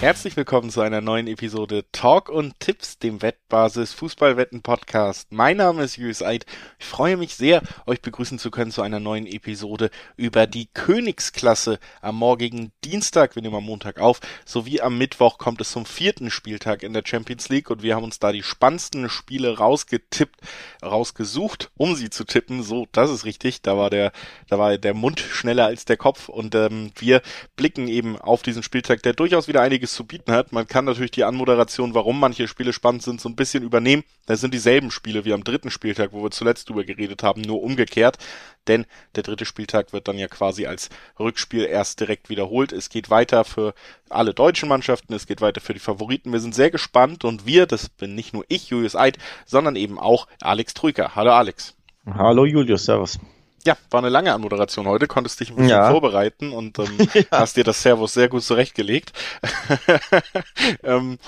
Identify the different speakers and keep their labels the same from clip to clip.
Speaker 1: Herzlich willkommen zu einer neuen Episode Talk und Tipps, dem Wettbasis Fußballwetten Podcast. Mein Name ist Julius Eid. Ich freue mich sehr, euch begrüßen zu können zu einer neuen Episode über die Königsklasse am morgigen Dienstag. Wir nehmen am Montag auf, sowie am Mittwoch kommt es zum vierten Spieltag in der Champions League und wir haben uns da die spannendsten Spiele rausgetippt, rausgesucht, um sie zu tippen. So, das ist richtig. Da war der, da war der Mund schneller als der Kopf und ähm, wir blicken eben auf diesen Spieltag, der durchaus wieder einiges einiges zu bieten hat. Man kann natürlich die Anmoderation, warum manche Spiele spannend sind, so ein bisschen übernehmen. Das sind dieselben Spiele wie am dritten Spieltag, wo wir zuletzt drüber geredet haben, nur umgekehrt. Denn der dritte Spieltag wird dann ja quasi als Rückspiel erst direkt wiederholt. Es geht weiter für alle deutschen Mannschaften, es geht weiter für die Favoriten. Wir sind sehr gespannt und wir, das bin nicht nur ich, Julius Eid, sondern eben auch Alex Trüker. Hallo Alex.
Speaker 2: Hallo Julius, servus.
Speaker 1: Ja, war eine lange Anmoderation heute, konntest dich ein bisschen ja. vorbereiten und ähm, ja. hast dir das Servus sehr gut zurechtgelegt. ähm,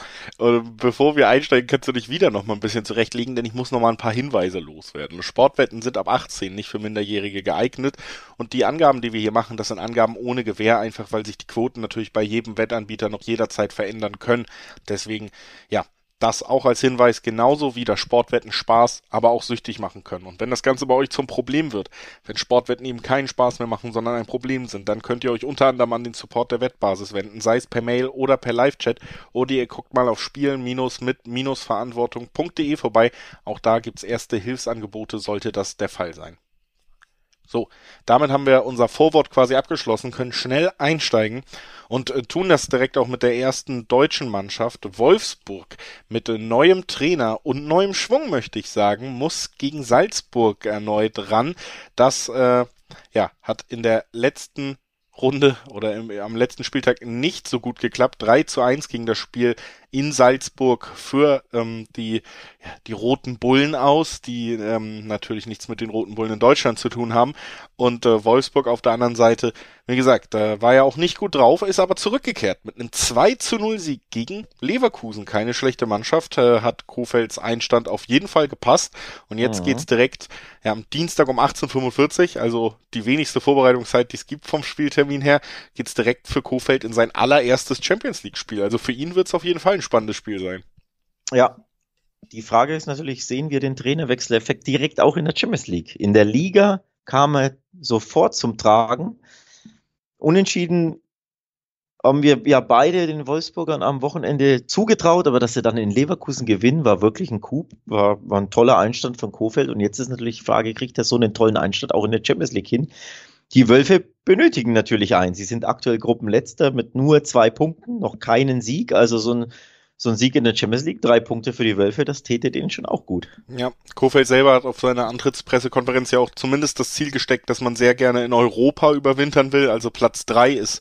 Speaker 1: bevor wir einsteigen, kannst du dich wieder noch mal ein bisschen zurechtlegen, denn ich muss noch mal ein paar Hinweise loswerden. Sportwetten sind ab 18 nicht für Minderjährige geeignet und die Angaben, die wir hier machen, das sind Angaben ohne Gewähr, einfach weil sich die Quoten natürlich bei jedem Wettanbieter noch jederzeit verändern können. Deswegen, ja, das auch als Hinweis, genauso wie das Sportwetten Spaß, aber auch süchtig machen können. Und wenn das Ganze bei euch zum Problem wird, wenn Sportwetten eben keinen Spaß mehr machen, sondern ein Problem sind, dann könnt ihr euch unter anderem an den Support der Wettbasis wenden, sei es per Mail oder per Live-Chat oder ihr guckt mal auf spielen-mit-verantwortung.de vorbei. Auch da gibt's erste Hilfsangebote, sollte das der Fall sein. So, damit haben wir unser Vorwort quasi abgeschlossen, können schnell einsteigen und äh, tun das direkt auch mit der ersten deutschen Mannschaft. Wolfsburg mit äh, neuem Trainer und neuem Schwung, möchte ich sagen, muss gegen Salzburg erneut ran. Das äh, ja, hat in der letzten Runde oder im, am letzten Spieltag nicht so gut geklappt. 3 zu 1 ging das Spiel in Salzburg für ähm, die, die Roten Bullen aus, die ähm, natürlich nichts mit den Roten Bullen in Deutschland zu tun haben. Und äh, Wolfsburg auf der anderen Seite, wie gesagt, da war ja auch nicht gut drauf, ist aber zurückgekehrt mit einem 2 zu 0 Sieg gegen Leverkusen. Keine schlechte Mannschaft, äh, hat Kofelds Einstand auf jeden Fall gepasst. Und jetzt mhm. geht's direkt ja, am Dienstag um 18.45 also die wenigste Vorbereitungszeit, die es gibt vom Spieltermin her, geht's direkt für Kofeld in sein allererstes Champions League Spiel. Also für ihn wird's auf jeden Fall ein spannendes Spiel sein.
Speaker 2: Ja. Die Frage ist natürlich, sehen wir den Trainerwechseleffekt direkt auch in der Champions League? In der Liga kam er sofort zum Tragen. Unentschieden haben wir ja beide den Wolfsburgern am Wochenende zugetraut, aber dass sie dann in Leverkusen gewinnen, war wirklich ein Coup, war, war ein toller Einstand von Kofeld. Und jetzt ist natürlich die Frage, kriegt er so einen tollen Einstand auch in der Champions League hin? Die Wölfe benötigen natürlich einen. Sie sind aktuell Gruppenletzter mit nur zwei Punkten, noch keinen Sieg. Also so ein, so ein Sieg in der Champions League, drei Punkte für die Wölfe, das täte denen schon auch gut.
Speaker 1: Ja, Kofeld selber hat auf seiner Antrittspressekonferenz ja auch zumindest das Ziel gesteckt, dass man sehr gerne in Europa überwintern will. Also Platz drei ist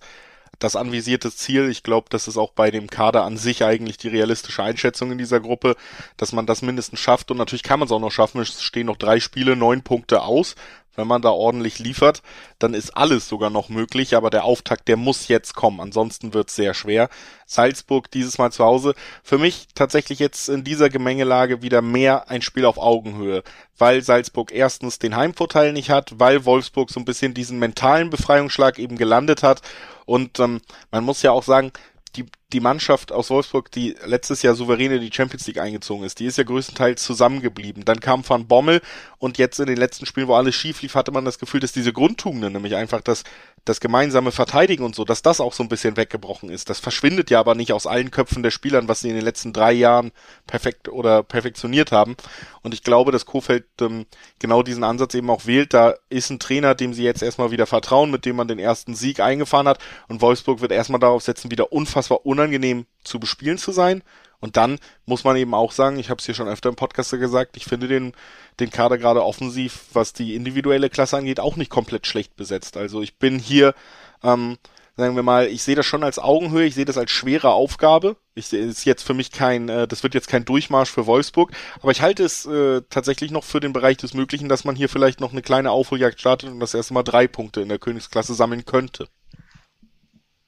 Speaker 1: das anvisierte Ziel. Ich glaube, das ist auch bei dem Kader an sich eigentlich die realistische Einschätzung in dieser Gruppe, dass man das mindestens schafft. Und natürlich kann man es auch noch schaffen. Es stehen noch drei Spiele, neun Punkte aus wenn man da ordentlich liefert, dann ist alles sogar noch möglich, aber der Auftakt, der muss jetzt kommen, ansonsten wird es sehr schwer. Salzburg dieses Mal zu Hause, für mich tatsächlich jetzt in dieser Gemengelage wieder mehr ein Spiel auf Augenhöhe, weil Salzburg erstens den Heimvorteil nicht hat, weil Wolfsburg so ein bisschen diesen mentalen Befreiungsschlag eben gelandet hat. Und ähm, man muss ja auch sagen, die, die Mannschaft aus Wolfsburg, die letztes Jahr souverän in die Champions League eingezogen ist, die ist ja größtenteils zusammengeblieben. Dann kam Van Bommel und jetzt in den letzten Spielen, wo alles schief lief, hatte man das Gefühl, dass diese Grundtugenden, nämlich einfach das, das gemeinsame Verteidigen und so, dass das auch so ein bisschen weggebrochen ist. Das verschwindet ja aber nicht aus allen Köpfen der Spielern, was sie in den letzten drei Jahren perfekt oder perfektioniert haben. Und ich glaube, dass Kofeld ähm, genau diesen Ansatz eben auch wählt. Da ist ein Trainer, dem sie jetzt erstmal wieder vertrauen, mit dem man den ersten Sieg eingefahren hat. Und Wolfsburg wird erstmal darauf setzen, wieder unfassbar unangenehm zu bespielen zu sein. Und dann muss man eben auch sagen, ich habe es hier schon öfter im Podcast gesagt, ich finde den, den Kader gerade offensiv, was die individuelle Klasse angeht, auch nicht komplett schlecht besetzt. Also ich bin hier, ähm, sagen wir mal, ich sehe das schon als Augenhöhe, ich sehe das als schwere Aufgabe. Ich sehe es jetzt für mich kein, äh, das wird jetzt kein Durchmarsch für Wolfsburg, aber ich halte es äh, tatsächlich noch für den Bereich des Möglichen, dass man hier vielleicht noch eine kleine Aufholjagd startet und das erste Mal drei Punkte in der Königsklasse sammeln könnte.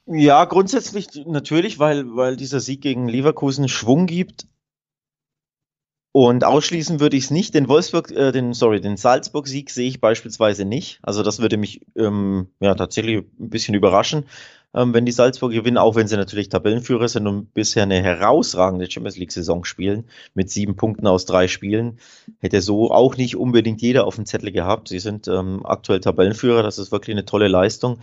Speaker 2: Ja, grundsätzlich natürlich, weil, weil dieser Sieg gegen Leverkusen Schwung gibt. Und ausschließen würde ich es nicht. Den Wolfsburg, äh, den, sorry, den Salzburg-Sieg sehe ich beispielsweise nicht. Also das würde mich ähm, ja tatsächlich ein bisschen überraschen, ähm, wenn die Salzburg gewinnen, auch wenn sie natürlich Tabellenführer sind und bisher eine herausragende Champions League-Saison spielen, mit sieben Punkten aus drei Spielen. Hätte so auch nicht unbedingt jeder auf dem Zettel gehabt. Sie sind ähm, aktuell Tabellenführer, das ist wirklich eine tolle Leistung.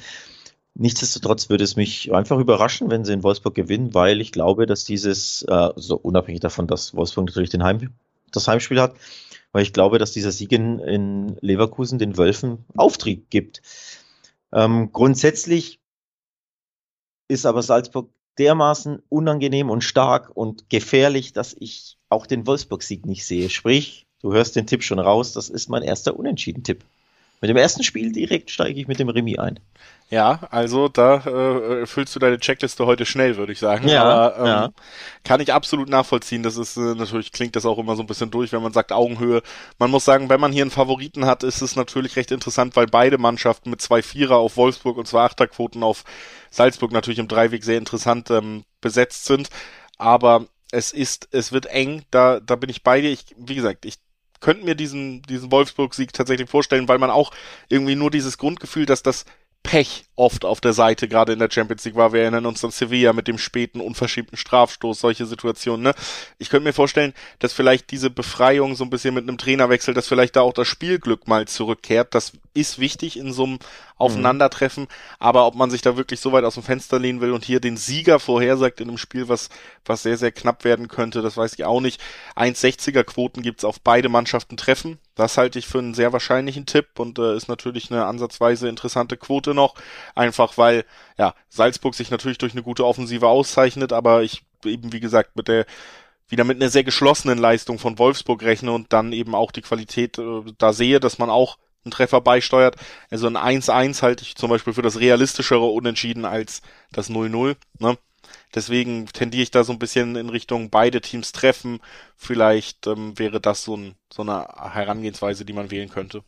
Speaker 2: Nichtsdestotrotz würde es mich einfach überraschen, wenn sie in Wolfsburg gewinnen, weil ich glaube, dass dieses, äh, so unabhängig davon, dass Wolfsburg natürlich den Heim, das Heimspiel hat, weil ich glaube, dass dieser Sieg in, in Leverkusen den Wölfen Auftrieb gibt. Ähm, grundsätzlich ist aber Salzburg dermaßen unangenehm und stark und gefährlich, dass ich auch den Wolfsburg-Sieg nicht sehe. Sprich, du hörst den Tipp schon raus, das ist mein erster Unentschieden-Tipp. Mit dem ersten Spiel direkt steige ich mit dem Remis ein.
Speaker 1: Ja, also da äh, füllst du deine Checkliste heute schnell, würde ich sagen.
Speaker 2: Ja,
Speaker 1: Aber, ähm,
Speaker 2: ja.
Speaker 1: Kann ich absolut nachvollziehen. Das ist äh, natürlich klingt das auch immer so ein bisschen durch, wenn man sagt Augenhöhe. Man muss sagen, wenn man hier einen Favoriten hat, ist es natürlich recht interessant, weil beide Mannschaften mit zwei Vierer auf Wolfsburg und zwei Achterquoten auf Salzburg natürlich im Dreiweg sehr interessant ähm, besetzt sind. Aber es ist, es wird eng. Da, da bin ich bei dir. Ich, wie gesagt, ich könnte mir diesen, diesen Wolfsburg-Sieg tatsächlich vorstellen, weil man auch irgendwie nur dieses Grundgefühl, dass das Pech oft auf der Seite, gerade in der Champions League war. Wir erinnern uns an Sevilla mit dem späten, unverschiebten Strafstoß, solche Situationen. Ne? Ich könnte mir vorstellen, dass vielleicht diese Befreiung so ein bisschen mit einem Trainerwechsel, dass vielleicht da auch das Spielglück mal zurückkehrt. Das ist wichtig in so einem Aufeinandertreffen. Mhm. Aber ob man sich da wirklich so weit aus dem Fenster lehnen will und hier den Sieger vorhersagt in einem Spiel, was, was sehr, sehr knapp werden könnte, das weiß ich auch nicht. 1,60er Quoten gibt's auf beide Mannschaften treffen. Das halte ich für einen sehr wahrscheinlichen Tipp und äh, ist natürlich eine ansatzweise interessante Quote noch. Einfach weil, ja, Salzburg sich natürlich durch eine gute Offensive auszeichnet, aber ich eben, wie gesagt, mit der wieder mit einer sehr geschlossenen Leistung von Wolfsburg rechne und dann eben auch die Qualität äh, da sehe, dass man auch einen Treffer beisteuert. Also ein 1-1 halte ich zum Beispiel für das realistischere Unentschieden als das 0-0. Ne? Deswegen tendiere ich da so ein bisschen in Richtung beide Teams treffen. Vielleicht ähm, wäre das so, ein, so eine Herangehensweise, die man wählen könnte.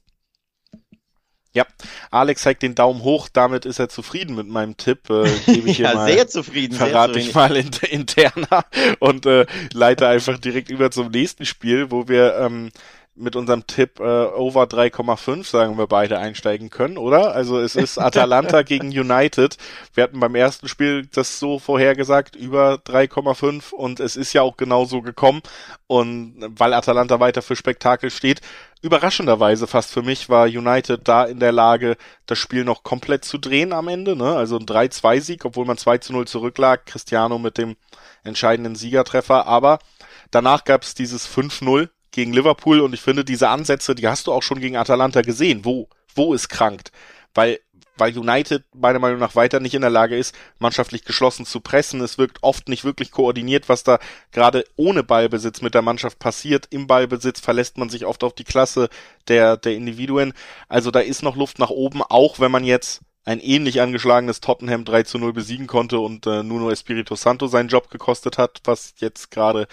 Speaker 1: Ja, Alex zeigt den Daumen hoch, damit ist er zufrieden mit meinem Tipp. Äh,
Speaker 2: gebe ich ja, mal, sehr zufrieden.
Speaker 1: Verrate
Speaker 2: sehr
Speaker 1: ich mal in, interner und äh, leite einfach direkt über zum nächsten Spiel, wo wir ähm, mit unserem Tipp äh, over 3,5, sagen wir beide, einsteigen können, oder? Also es ist Atalanta gegen United. Wir hatten beim ersten Spiel das so vorhergesagt, über 3,5 und es ist ja auch genauso gekommen. Und weil Atalanta weiter für Spektakel steht, überraschenderweise fast für mich war United da in der Lage, das Spiel noch komplett zu drehen am Ende. Ne? Also ein 3-2-Sieg, obwohl man 2 0 zurücklag. Cristiano mit dem entscheidenden Siegertreffer. Aber danach gab es dieses 5-0 gegen Liverpool und ich finde, diese Ansätze, die hast du auch schon gegen Atalanta gesehen. Wo, wo es krankt? Weil, weil United meiner Meinung nach weiter nicht in der Lage ist, mannschaftlich geschlossen zu pressen. Es wirkt oft nicht wirklich koordiniert, was da gerade ohne Ballbesitz mit der Mannschaft passiert. Im Ballbesitz verlässt man sich oft auf die Klasse der, der Individuen. Also da ist noch Luft nach oben, auch wenn man jetzt ein ähnlich angeschlagenes Tottenham 3 zu 0 besiegen konnte und äh, Nuno Espirito Santo seinen Job gekostet hat, was jetzt gerade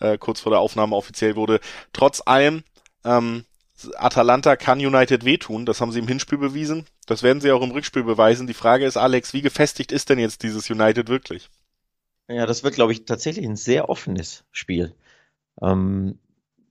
Speaker 1: äh, kurz vor der Aufnahme offiziell wurde. Trotz allem, ähm, Atalanta kann United wehtun, das haben sie im Hinspiel bewiesen, das werden sie auch im Rückspiel beweisen. Die Frage ist, Alex, wie gefestigt ist denn jetzt dieses United wirklich?
Speaker 2: Ja, das wird, glaube ich, tatsächlich ein sehr offenes Spiel. Ähm,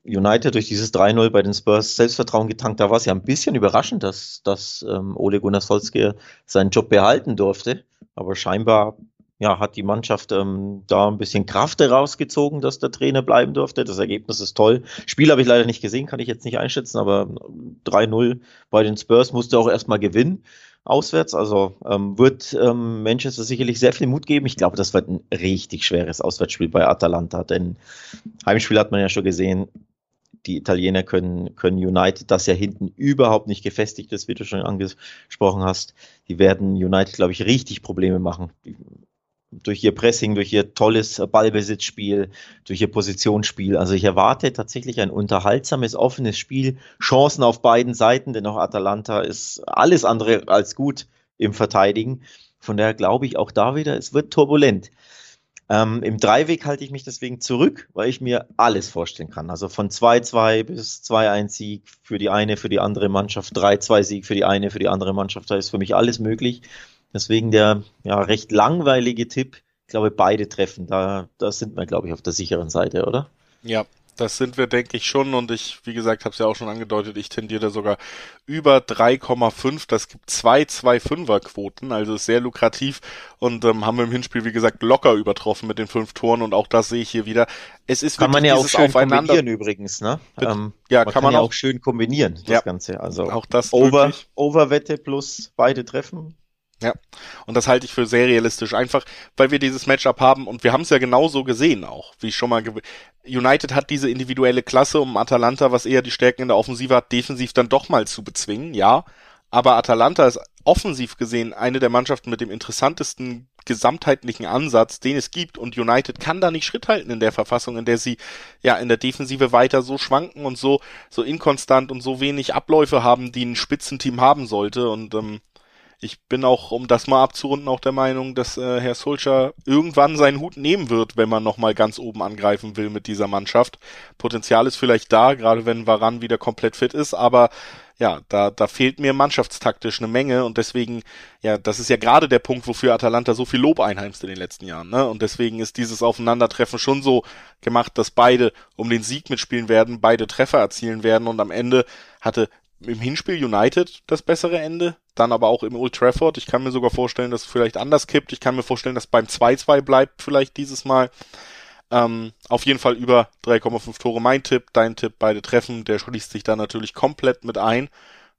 Speaker 2: United durch dieses 3-0 bei den Spurs Selbstvertrauen getankt. Da war es ja ein bisschen überraschend, dass, dass ähm, Ole Gunnar Solskjaer seinen Job behalten durfte. Aber scheinbar ja, hat die Mannschaft ähm, da ein bisschen Kraft herausgezogen, dass der Trainer bleiben durfte. Das Ergebnis ist toll. Spiel habe ich leider nicht gesehen, kann ich jetzt nicht einschätzen, aber 3-0 bei den Spurs musste auch erstmal gewinnen auswärts. Also ähm, wird ähm, Manchester sicherlich sehr viel Mut geben. Ich glaube, das wird ein richtig schweres Auswärtsspiel bei Atalanta, denn Heimspiel hat man ja schon gesehen die Italiener können, können United, das ja hinten überhaupt nicht gefestigt ist, wie du schon angesprochen hast. Die werden United, glaube ich, richtig Probleme machen. Durch ihr Pressing, durch ihr tolles Ballbesitzspiel, durch ihr Positionsspiel. Also ich erwarte tatsächlich ein unterhaltsames, offenes Spiel, Chancen auf beiden Seiten, denn auch Atalanta ist alles andere als gut im Verteidigen. Von daher glaube ich auch da wieder, es wird turbulent. Ähm, Im Dreiweg halte ich mich deswegen zurück, weil ich mir alles vorstellen kann. Also von 2-2 bis 2-1-Sieg für die eine, für die andere Mannschaft, 3-2-Sieg für die eine, für die andere Mannschaft. Da ist für mich alles möglich. Deswegen der ja, recht langweilige Tipp. Ich glaube, beide treffen. Da, da sind wir, glaube ich, auf der sicheren Seite, oder?
Speaker 1: Ja, das sind wir, denke ich, schon. Und ich, wie gesagt, habe es ja auch schon angedeutet, ich tendiere sogar über 3,5. Das gibt zwei 2,5er Quoten, also ist sehr lukrativ. Und ähm, haben wir im Hinspiel, wie gesagt, locker übertroffen mit den fünf Toren. Und auch das sehe ich hier wieder. Es ist
Speaker 2: kann man ja auch schön kombinieren übrigens, ne?
Speaker 1: Ähm, ja, kann, kann man,
Speaker 2: ja
Speaker 1: auch,
Speaker 2: auch schön kombinieren, das ja, Ganze. Also
Speaker 1: auch das
Speaker 2: Over, Overwette plus beide Treffen
Speaker 1: ja, und das halte ich für sehr realistisch, einfach weil wir dieses Matchup haben und wir haben es ja genauso gesehen auch, wie schon mal. United hat diese individuelle Klasse, um Atalanta, was eher die Stärken in der Offensive hat, defensiv dann doch mal zu bezwingen, ja. Aber Atalanta ist offensiv gesehen eine der Mannschaften mit dem interessantesten gesamtheitlichen Ansatz, den es gibt und United kann da nicht Schritt halten in der Verfassung, in der sie ja in der Defensive weiter so schwanken und so so inkonstant und so wenig Abläufe haben, die ein Spitzenteam haben sollte und ähm, ich bin auch, um das mal abzurunden, auch der Meinung, dass äh, Herr Solskjaer irgendwann seinen Hut nehmen wird, wenn man nochmal ganz oben angreifen will mit dieser Mannschaft. Potenzial ist vielleicht da, gerade wenn Varan wieder komplett fit ist, aber ja, da, da fehlt mir mannschaftstaktisch eine Menge und deswegen, ja, das ist ja gerade der Punkt, wofür Atalanta so viel Lob einheimst in den letzten Jahren, ne? Und deswegen ist dieses Aufeinandertreffen schon so gemacht, dass beide um den Sieg mitspielen werden, beide Treffer erzielen werden und am Ende hatte im Hinspiel United das bessere Ende, dann aber auch im Old Trafford. Ich kann mir sogar vorstellen, dass es vielleicht anders kippt. Ich kann mir vorstellen, dass beim 2-2 bleibt vielleicht dieses Mal. Ähm, auf jeden Fall über 3,5 Tore mein Tipp, dein Tipp, beide treffen. Der schließt sich da natürlich komplett mit ein.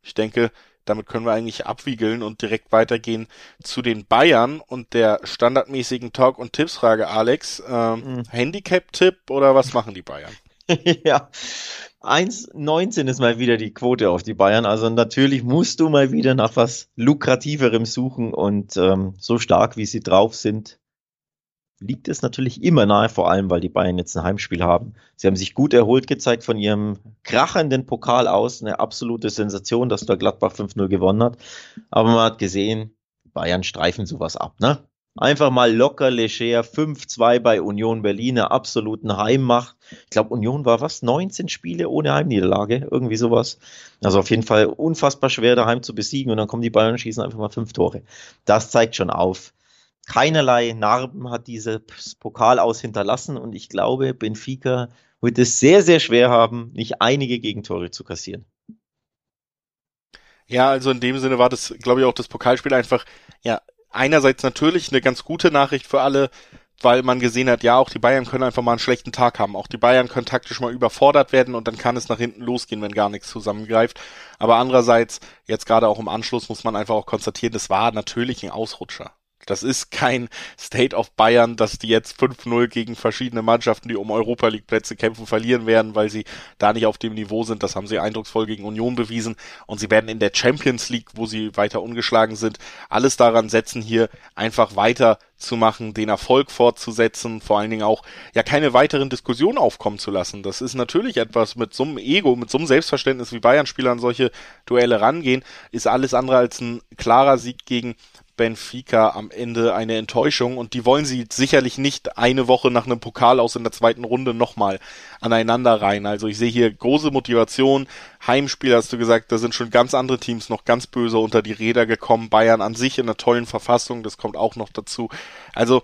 Speaker 1: Ich denke, damit können wir eigentlich abwiegeln und direkt weitergehen zu den Bayern und der standardmäßigen Talk- und Tippsfrage, Alex. Ähm, mhm. Handicap-Tipp oder was machen die Bayern?
Speaker 2: ja, 1,19 ist mal wieder die Quote auf die Bayern. Also natürlich musst du mal wieder nach was lukrativerem suchen und ähm, so stark wie sie drauf sind, liegt es natürlich immer nahe, vor allem weil die Bayern jetzt ein Heimspiel haben. Sie haben sich gut erholt gezeigt von ihrem krachenden Pokal aus. Eine absolute Sensation, dass da Gladbach 5-0 gewonnen hat. Aber man hat gesehen, Bayern streifen sowas ab, ne? Einfach mal locker, leger, 5-2 bei Union Berlin, eine absoluten Heimmacht. Ich glaube, Union war was? 19 Spiele ohne Heimniederlage, irgendwie sowas. Also auf jeden Fall unfassbar schwer daheim zu besiegen und dann kommen die Bayern und schießen einfach mal fünf Tore. Das zeigt schon auf. Keinerlei Narben hat dieses Pokal aus hinterlassen und ich glaube, Benfica wird es sehr, sehr schwer haben, nicht einige Gegentore zu kassieren.
Speaker 1: Ja, also in dem Sinne war das, glaube ich, auch das Pokalspiel einfach, ja, einerseits natürlich eine ganz gute Nachricht für alle, weil man gesehen hat, ja, auch die Bayern können einfach mal einen schlechten Tag haben. Auch die Bayern können taktisch mal überfordert werden und dann kann es nach hinten losgehen, wenn gar nichts zusammengreift. Aber andererseits, jetzt gerade auch im Anschluss muss man einfach auch konstatieren, das war natürlich ein Ausrutscher. Das ist kein State of Bayern, dass die jetzt 5-0 gegen verschiedene Mannschaften, die um Europa League Plätze kämpfen, verlieren werden, weil sie da nicht auf dem Niveau sind. Das haben sie eindrucksvoll gegen Union bewiesen. Und sie werden in der Champions League, wo sie weiter ungeschlagen sind, alles daran setzen, hier einfach weiter zu machen, den Erfolg fortzusetzen, vor allen Dingen auch ja keine weiteren Diskussionen aufkommen zu lassen. Das ist natürlich etwas mit so einem Ego, mit so einem Selbstverständnis, wie Bayern-Spieler an solche Duelle rangehen, ist alles andere als ein klarer Sieg gegen Benfica am Ende eine Enttäuschung und die wollen sie sicherlich nicht eine Woche nach einem Pokal aus in der zweiten Runde nochmal aneinander rein. Also ich sehe hier große Motivation. Heimspiel hast du gesagt, da sind schon ganz andere Teams noch ganz böse unter die Räder gekommen. Bayern an sich in einer tollen Verfassung, das kommt auch noch dazu. Also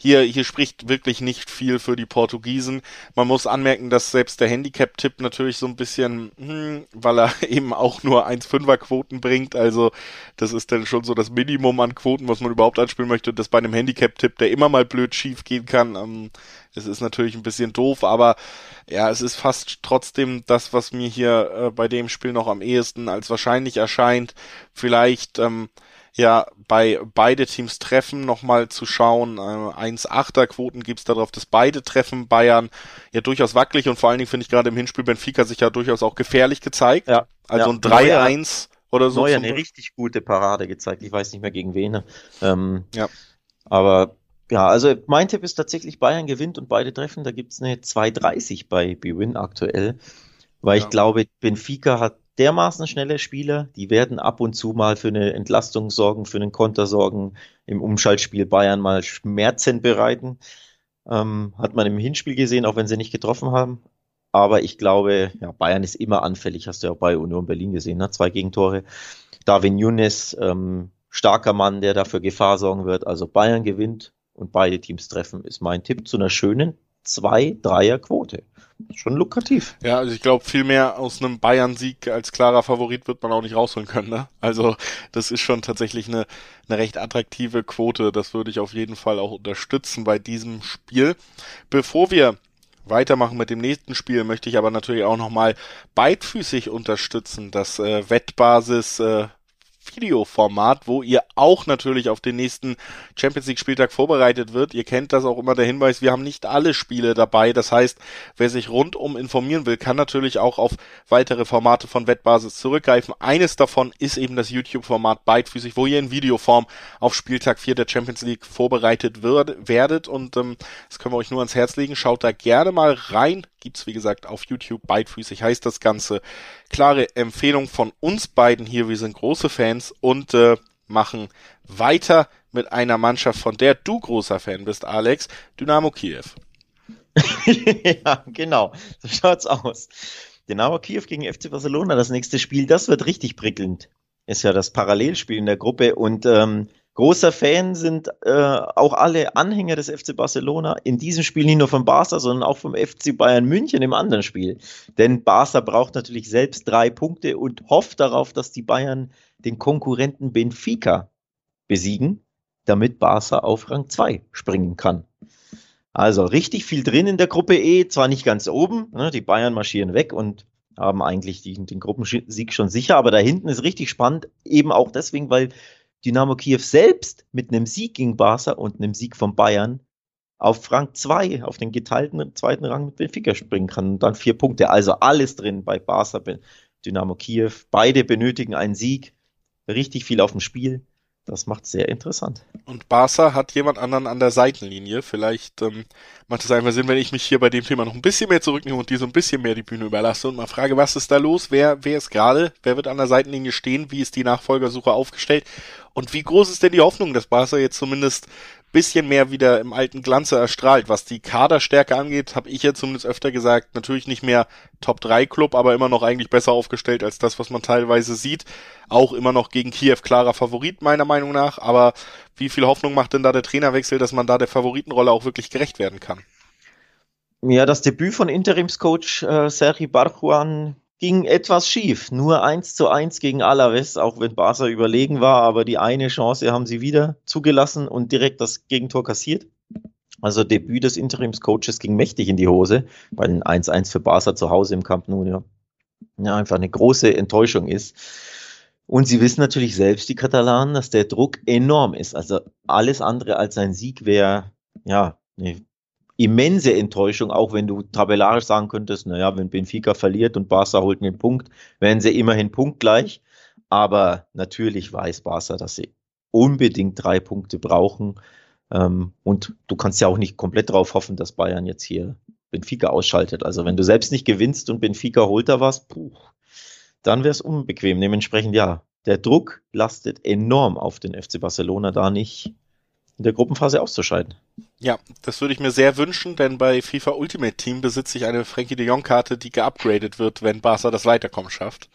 Speaker 1: hier, hier spricht wirklich nicht viel für die Portugiesen. Man muss anmerken, dass selbst der Handicap-Tipp natürlich so ein bisschen, hm, weil er eben auch nur 1,5er Quoten bringt. Also das ist dann schon so das Minimum an Quoten, was man überhaupt anspielen möchte. Das bei einem Handicap-Tipp, der immer mal blöd schief gehen kann. Ähm, es ist natürlich ein bisschen doof, aber ja, es ist fast trotzdem das, was mir hier äh, bei dem Spiel noch am ehesten als wahrscheinlich erscheint. Vielleicht ähm, ja bei beide Teams treffen nochmal zu schauen. Äh, 1,8er Quoten gibt's darauf, dass beide treffen. Bayern ja durchaus wackelig und vor allen Dingen finde ich gerade im Hinspiel Benfica sich ja durchaus auch gefährlich gezeigt. Ja, also ja. ein 3-1 oder so.
Speaker 2: Neuer eine richtig gute Parade gezeigt. Ich weiß nicht mehr gegen wen. Ähm, ja. Aber ja, also mein Tipp ist tatsächlich Bayern gewinnt und beide treffen. Da gibt's eine 2,30 bei BWin aktuell. Weil ja. ich glaube, Benfica hat dermaßen schnelle Spieler, die werden ab und zu mal für eine Entlastung sorgen, für einen Konter sorgen, im Umschaltspiel Bayern mal Schmerzen bereiten. Ähm, hat man im Hinspiel gesehen, auch wenn sie nicht getroffen haben. Aber ich glaube, ja, Bayern ist immer anfällig, hast du ja auch bei Union Berlin gesehen, ne? zwei Gegentore. Darwin Nunes, ähm, starker Mann, der dafür Gefahr sorgen wird. Also Bayern gewinnt und beide Teams treffen, ist mein Tipp zu einer schönen 2 Dreier Quote. Schon lukrativ.
Speaker 1: Ja, also ich glaube, viel mehr aus einem Bayern-Sieg als klarer Favorit wird man auch nicht rausholen können. Ne? Also das ist schon tatsächlich eine, eine recht attraktive Quote. Das würde ich auf jeden Fall auch unterstützen bei diesem Spiel. Bevor wir weitermachen mit dem nächsten Spiel, möchte ich aber natürlich auch nochmal beidfüßig unterstützen. Das äh, Wettbasis äh, Videoformat, wo ihr auch natürlich auf den nächsten Champions League Spieltag vorbereitet wird. Ihr kennt das auch immer der Hinweis, wir haben nicht alle Spiele dabei. Das heißt, wer sich rundum informieren will, kann natürlich auch auf weitere Formate von Wettbasis zurückgreifen. Eines davon ist eben das YouTube-Format Beidfüßig, wo ihr in Videoform auf Spieltag 4 der Champions League vorbereitet wird, werdet. Und ähm, das können wir euch nur ans Herz legen. Schaut da gerne mal rein. Gibt's, wie gesagt, auf YouTube. Beidfüßig heißt das Ganze. Klare Empfehlung von uns beiden hier. Wir sind große Fans und äh, machen weiter mit einer Mannschaft, von der du großer Fan bist, Alex. Dynamo Kiew.
Speaker 2: ja, genau. So schaut's aus. Dynamo Kiew gegen FC Barcelona, das nächste Spiel, das wird richtig prickelnd. Ist ja das Parallelspiel in der Gruppe und ähm, Großer Fan sind äh, auch alle Anhänger des FC Barcelona in diesem Spiel nicht nur von Barca, sondern auch vom FC Bayern München im anderen Spiel. Denn Barca braucht natürlich selbst drei Punkte und hofft darauf, dass die Bayern den Konkurrenten Benfica besiegen, damit Barca auf Rang 2 springen kann. Also richtig viel drin in der Gruppe E, zwar nicht ganz oben, ne, die Bayern marschieren weg und haben eigentlich den, den Gruppensieg schon sicher, aber da hinten ist richtig spannend, eben auch deswegen, weil Dynamo Kiew selbst mit einem Sieg gegen Barca und einem Sieg von Bayern auf Rang 2, auf den geteilten zweiten Rang mit Benfica springen kann und dann vier Punkte. Also alles drin bei Barca, Dynamo Kiew. Beide benötigen einen Sieg. Richtig viel auf dem Spiel. Das macht sehr interessant.
Speaker 1: Und Barca hat jemand anderen an der Seitenlinie. Vielleicht ähm, macht es einfach Sinn, wenn ich mich hier bei dem Thema noch ein bisschen mehr zurücknehme und dir so ein bisschen mehr die Bühne überlasse und mal frage, was ist da los? Wer, wer ist gerade? Wer wird an der Seitenlinie stehen? Wie ist die Nachfolgersuche aufgestellt? Und wie groß ist denn die Hoffnung, dass Barca jetzt zumindest bisschen mehr wieder im alten Glanze erstrahlt. Was die Kaderstärke angeht, habe ich ja zumindest öfter gesagt, natürlich nicht mehr Top 3 Club, aber immer noch eigentlich besser aufgestellt als das, was man teilweise sieht. Auch immer noch gegen Kiew klarer Favorit meiner Meinung nach, aber wie viel Hoffnung macht denn da der Trainerwechsel, dass man da der Favoritenrolle auch wirklich gerecht werden kann?
Speaker 2: Ja, das Debüt von Interimscoach äh, Sergi Barjuan ging etwas schief. Nur eins zu eins gegen Alaves, auch wenn Barca überlegen war, aber die eine Chance haben sie wieder zugelassen und direkt das Gegentor kassiert. Also Debüt des Interimscoaches ging mächtig in die Hose, weil ein 1-1 für Barca zu Hause im Camp Nou ja, ja einfach eine große Enttäuschung ist. Und sie wissen natürlich selbst, die Katalanen, dass der Druck enorm ist. Also alles andere als ein Sieg wäre ja eine immense Enttäuschung, auch wenn du tabellarisch sagen könntest, naja, wenn Benfica verliert und Barca holt einen Punkt, wären sie immerhin punktgleich. Aber natürlich weiß Barca, dass sie unbedingt drei Punkte brauchen. Ähm, und du kannst ja auch nicht komplett darauf hoffen, dass Bayern jetzt hier Benfica ausschaltet. Also wenn du selbst nicht gewinnst und Benfica holt da was, puh, dann wäre es unbequem. Dementsprechend ja, der Druck lastet enorm auf den FC Barcelona, da nicht in der Gruppenphase auszuscheiden.
Speaker 1: Ja, das würde ich mir sehr wünschen, denn bei FIFA Ultimate Team besitze ich eine Frankie de Jong Karte, die geupgradet wird, wenn Barca das Weiterkommen schafft.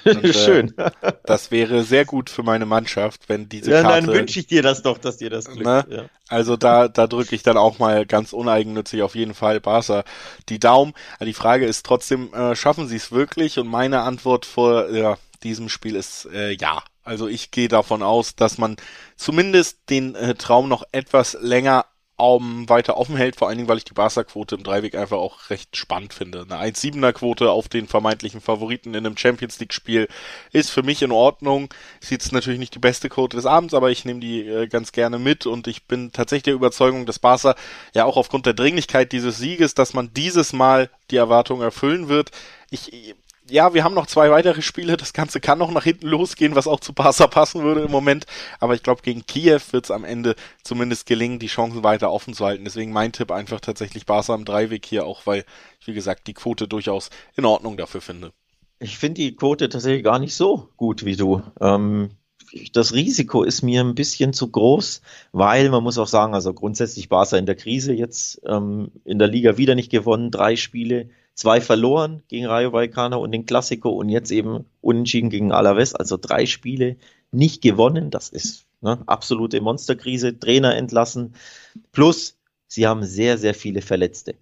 Speaker 2: Und, äh, Schön.
Speaker 1: Äh, das wäre sehr gut für meine Mannschaft, wenn diese
Speaker 2: ja,
Speaker 1: Karte.
Speaker 2: Dann wünsche ich dir das doch, dass dir das glückt. Ne?
Speaker 1: Ja. Also da, da drücke ich dann auch mal ganz uneigennützig auf jeden Fall Barca die Daumen. Die Frage ist trotzdem, äh, schaffen sie es wirklich? Und meine Antwort vor ja, diesem Spiel ist äh, ja. Also ich gehe davon aus, dass man zumindest den äh, Traum noch etwas länger um, weiter offen hält, vor allen Dingen, weil ich die Barca-Quote im Dreiweg einfach auch recht spannend finde. Eine 1,7er-Quote auf den vermeintlichen Favoriten in einem Champions League-Spiel ist für mich in Ordnung. Ist jetzt natürlich nicht die beste Quote des Abends, aber ich nehme die äh, ganz gerne mit und ich bin tatsächlich der Überzeugung, dass Barca ja auch aufgrund der Dringlichkeit dieses Sieges, dass man dieses Mal die Erwartung erfüllen wird. Ich, ja, wir haben noch zwei weitere Spiele. Das Ganze kann noch nach hinten losgehen, was auch zu Barca passen würde im Moment. Aber ich glaube, gegen Kiew wird es am Ende zumindest gelingen, die Chancen weiter offen zu halten. Deswegen mein Tipp einfach tatsächlich Barca im Dreiweg hier, auch weil ich, wie gesagt, die Quote durchaus in Ordnung dafür finde.
Speaker 2: Ich finde die Quote tatsächlich gar nicht so gut wie du. Ähm, das Risiko ist mir ein bisschen zu groß, weil man muss auch sagen, also grundsätzlich Barca in der Krise jetzt ähm, in der Liga wieder nicht gewonnen, drei Spiele zwei verloren gegen Rayo Vallecano und den Classico und jetzt eben unentschieden gegen Alaves, also drei Spiele nicht gewonnen. Das ist ne, absolute Monsterkrise, Trainer entlassen. Plus, sie haben sehr, sehr viele Verletzte.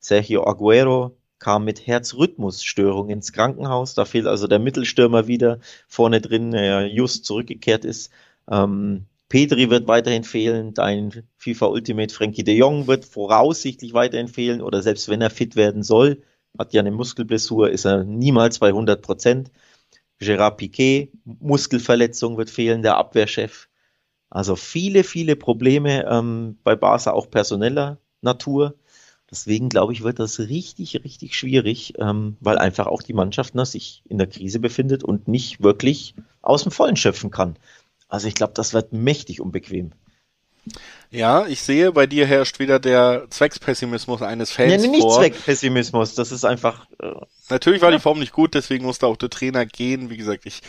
Speaker 2: Sergio Aguero kam mit Herzrhythmusstörung ins Krankenhaus. Da fehlt also der Mittelstürmer wieder vorne drin, der just zurückgekehrt ist. Ähm, Pedri wird weiterhin fehlen, dein FIFA Ultimate Frankie de Jong wird voraussichtlich weiterhin fehlen oder selbst wenn er fit werden soll, hat ja eine Muskelblessur, ist er niemals bei 100 Prozent. Gerard Piquet, Muskelverletzung wird fehlen, der Abwehrchef. Also viele, viele Probleme ähm, bei Barca, auch personeller Natur. Deswegen glaube ich, wird das richtig, richtig schwierig, ähm, weil einfach auch die Mannschaft ne, sich in der Krise befindet und nicht wirklich aus dem Vollen schöpfen kann. Also ich glaube, das wird mächtig unbequem.
Speaker 1: Ja, ich sehe, bei dir herrscht wieder der Zweckspessimismus eines Fans
Speaker 2: nee, nicht vor. Zweckpessimismus, das ist einfach.
Speaker 1: Äh, Natürlich war ja. die Form nicht gut, deswegen musste auch der Trainer gehen. Wie gesagt, ich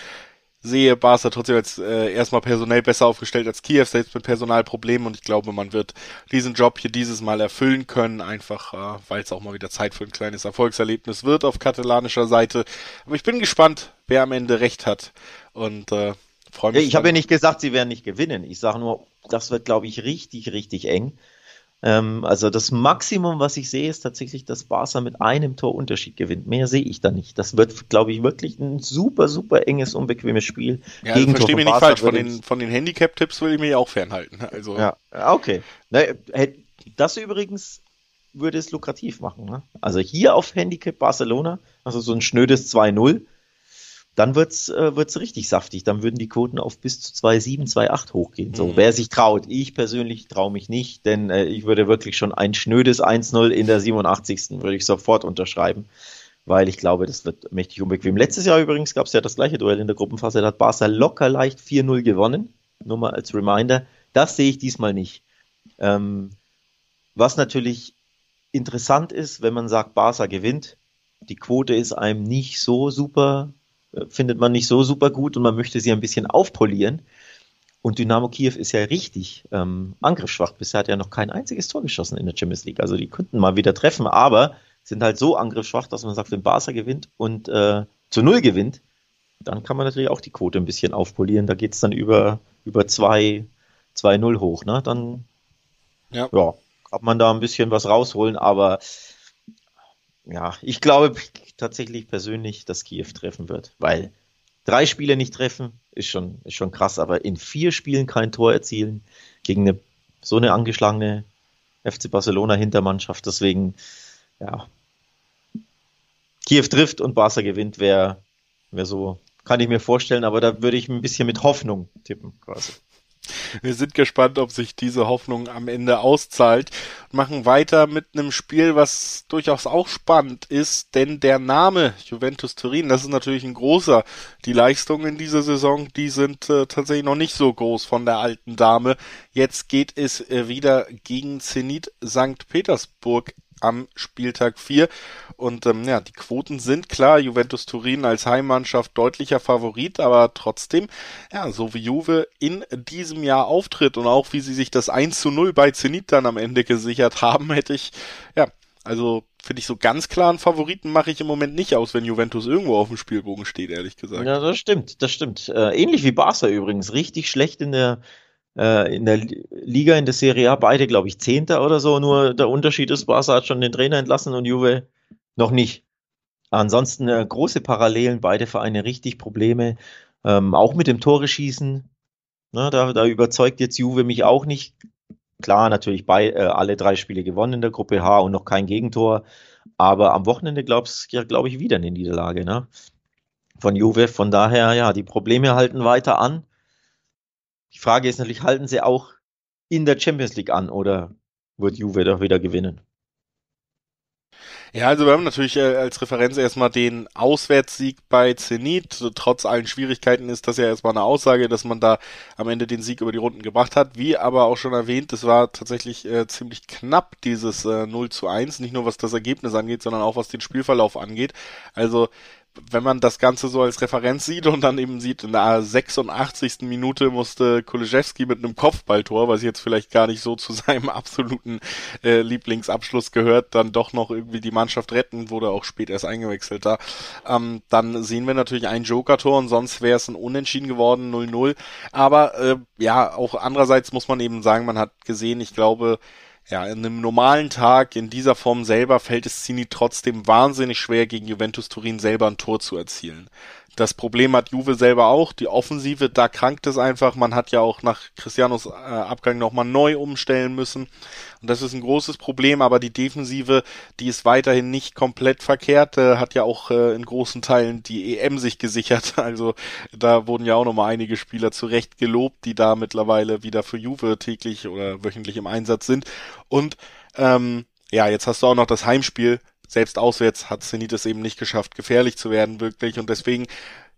Speaker 1: sehe Barca trotzdem jetzt äh, erstmal personell besser aufgestellt als Kiew, selbst mit Personalproblemen und ich glaube, man wird diesen Job hier dieses Mal erfüllen können, einfach äh, weil es auch mal wieder Zeit für ein kleines Erfolgserlebnis wird auf katalanischer Seite. Aber ich bin gespannt, wer am Ende recht hat und äh, freue mich.
Speaker 2: Ich habe ja nicht gesagt, sie werden nicht gewinnen. Ich sage nur, das wird, glaube ich, richtig, richtig eng. Ähm, also das Maximum, was ich sehe, ist tatsächlich, dass Barca mit einem Torunterschied gewinnt. Mehr sehe ich da nicht. Das wird, glaube ich, wirklich ein super, super enges, unbequemes Spiel.
Speaker 1: Ja, also verstehe mich nicht falsch. Von den, von den Handicap-Tipps will ich mich auch fernhalten. Also.
Speaker 2: Ja, okay. Das übrigens würde es lukrativ machen. Ne? Also hier auf Handicap Barcelona, also so ein schnödes 2-0 dann wird's äh, wird's richtig saftig. Dann würden die Quoten auf bis zu 2,7, 2,8 hochgehen. So, mhm. wer sich traut. Ich persönlich traue mich nicht, denn äh, ich würde wirklich schon ein schnödes 1-0 in der 87. würde ich sofort unterschreiben, weil ich glaube, das wird mächtig unbequem. Letztes Jahr übrigens gab es ja das gleiche Duell in der Gruppenphase. Da hat Barca locker leicht 4-0 gewonnen. Nur mal als Reminder. Das sehe ich diesmal nicht. Ähm, was natürlich interessant ist, wenn man sagt, Barca gewinnt, die Quote ist einem nicht so super findet man nicht so super gut und man möchte sie ein bisschen aufpolieren. Und Dynamo Kiew ist ja richtig ähm, angriffsschwach. Bisher hat er noch kein einziges Tor geschossen in der Champions League. Also die könnten mal wieder treffen, aber sind halt so angriffsschwach, dass man sagt, wenn Barca gewinnt und äh, zu Null gewinnt, dann kann man natürlich auch die Quote ein bisschen aufpolieren. Da geht es dann über, über 2-0 hoch. Ne? Dann ja. ja, kann man da ein bisschen was rausholen, aber ja, ich glaube tatsächlich persönlich, dass Kiew treffen wird, weil drei Spiele nicht treffen ist schon, ist schon krass, aber in vier Spielen kein Tor erzielen gegen eine, so eine angeschlagene FC Barcelona Hintermannschaft, deswegen, ja, Kiew trifft und Barca gewinnt, wäre wär so, kann ich mir vorstellen, aber da würde ich ein bisschen mit Hoffnung tippen, quasi.
Speaker 1: Wir sind gespannt, ob sich diese Hoffnung am Ende auszahlt. Machen weiter mit einem Spiel, was durchaus auch spannend ist, denn der Name Juventus Turin, das ist natürlich ein großer. Die Leistungen in dieser Saison, die sind äh, tatsächlich noch nicht so groß von der alten Dame. Jetzt geht es äh, wieder gegen Zenit St. Petersburg am Spieltag 4. Und ähm, ja, die Quoten sind klar, Juventus Turin als Heimmannschaft deutlicher Favorit, aber trotzdem, ja, so wie Juve in diesem Jahr auftritt und auch wie sie sich das 1 zu 0 bei Zenit dann am Ende gesichert haben, hätte ich, ja, also finde ich so ganz klaren Favoriten mache ich im Moment nicht aus, wenn Juventus irgendwo auf dem Spielbogen steht, ehrlich gesagt.
Speaker 2: Ja, das stimmt, das stimmt. Äh, ähnlich wie Barca übrigens, richtig schlecht in der äh, in der Liga, in der Serie A, beide, glaube ich, Zehnter oder so. Nur der Unterschied ist, Barca hat schon den Trainer entlassen und Juve noch nicht. Ansonsten äh, große Parallelen, beide Vereine richtig Probleme. Ähm, auch mit dem Tore schießen. Na, da, da überzeugt jetzt Juve mich auch nicht. Klar, natürlich bei äh, alle drei Spiele gewonnen in der Gruppe H und noch kein Gegentor. Aber am Wochenende glaubst ja, glaube ich, wieder eine Niederlage, ne? Von Juve. Von daher, ja, die Probleme halten weiter an. Die Frage ist natürlich, halten sie auch in der Champions League an oder wird Juve doch wieder gewinnen?
Speaker 1: Ja, also wir haben natürlich äh, als Referenz erstmal den Auswärtssieg bei Zenit. Trotz allen Schwierigkeiten ist das ja erstmal eine Aussage, dass man da am Ende den Sieg über die Runden gebracht hat. Wie aber auch schon erwähnt, es war tatsächlich äh, ziemlich knapp, dieses äh, 0 zu 1. Nicht nur was das Ergebnis angeht, sondern auch was den Spielverlauf angeht. Also wenn man das Ganze so als Referenz sieht und dann eben sieht, in der 86. Minute musste Kuliszewski mit einem Kopfballtor, was jetzt vielleicht gar nicht so zu seinem absoluten äh, Lieblingsabschluss gehört, dann doch noch irgendwie die Mannschaft retten, wurde auch spät erst eingewechselt da. Ähm, dann sehen wir natürlich ein Joker-Tor und sonst wäre es ein Unentschieden geworden, 0-0. Aber äh, ja, auch andererseits muss man eben sagen, man hat gesehen, ich glaube, ja, in einem normalen Tag in dieser Form selber fällt es Cini trotzdem wahnsinnig schwer, gegen Juventus Turin selber ein Tor zu erzielen. Das Problem hat Juve selber auch. Die Offensive, da krankt es einfach. Man hat ja auch nach Cristianos äh, Abgang nochmal neu umstellen müssen. Und das ist ein großes Problem. Aber die Defensive, die ist weiterhin nicht komplett verkehrt. Äh, hat ja auch äh, in großen Teilen die EM sich gesichert. Also da wurden ja auch nochmal einige Spieler zu Recht gelobt, die da mittlerweile wieder für Juve täglich oder wöchentlich im Einsatz sind. Und ähm, ja, jetzt hast du auch noch das Heimspiel selbst auswärts hat Zenit es eben nicht geschafft, gefährlich zu werden wirklich und deswegen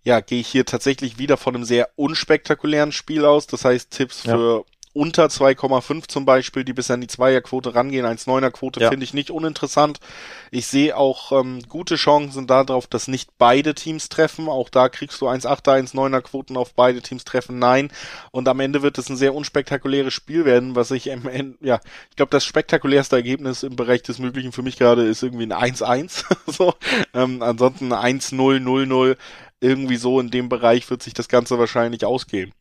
Speaker 1: ja, gehe ich hier tatsächlich wieder von einem sehr unspektakulären Spiel aus. Das heißt, Tipps ja. für unter 2,5 zum Beispiel, die bis an die Zweierquote rangehen. 1,9er-Quote ja. finde ich nicht uninteressant. Ich sehe auch ähm, gute Chancen darauf, dass nicht beide Teams treffen. Auch da kriegst du 1,8er, 1,9er Quoten auf beide Teams treffen. Nein. Und am Ende wird es ein sehr unspektakuläres Spiel werden, was ich im Ende, ja, ich glaube, das spektakulärste Ergebnis im Bereich des Möglichen für mich gerade ist irgendwie ein 1-1. so. Ähm, ansonsten 1-0, 0-0. Irgendwie so in dem Bereich wird sich das Ganze wahrscheinlich ausgehen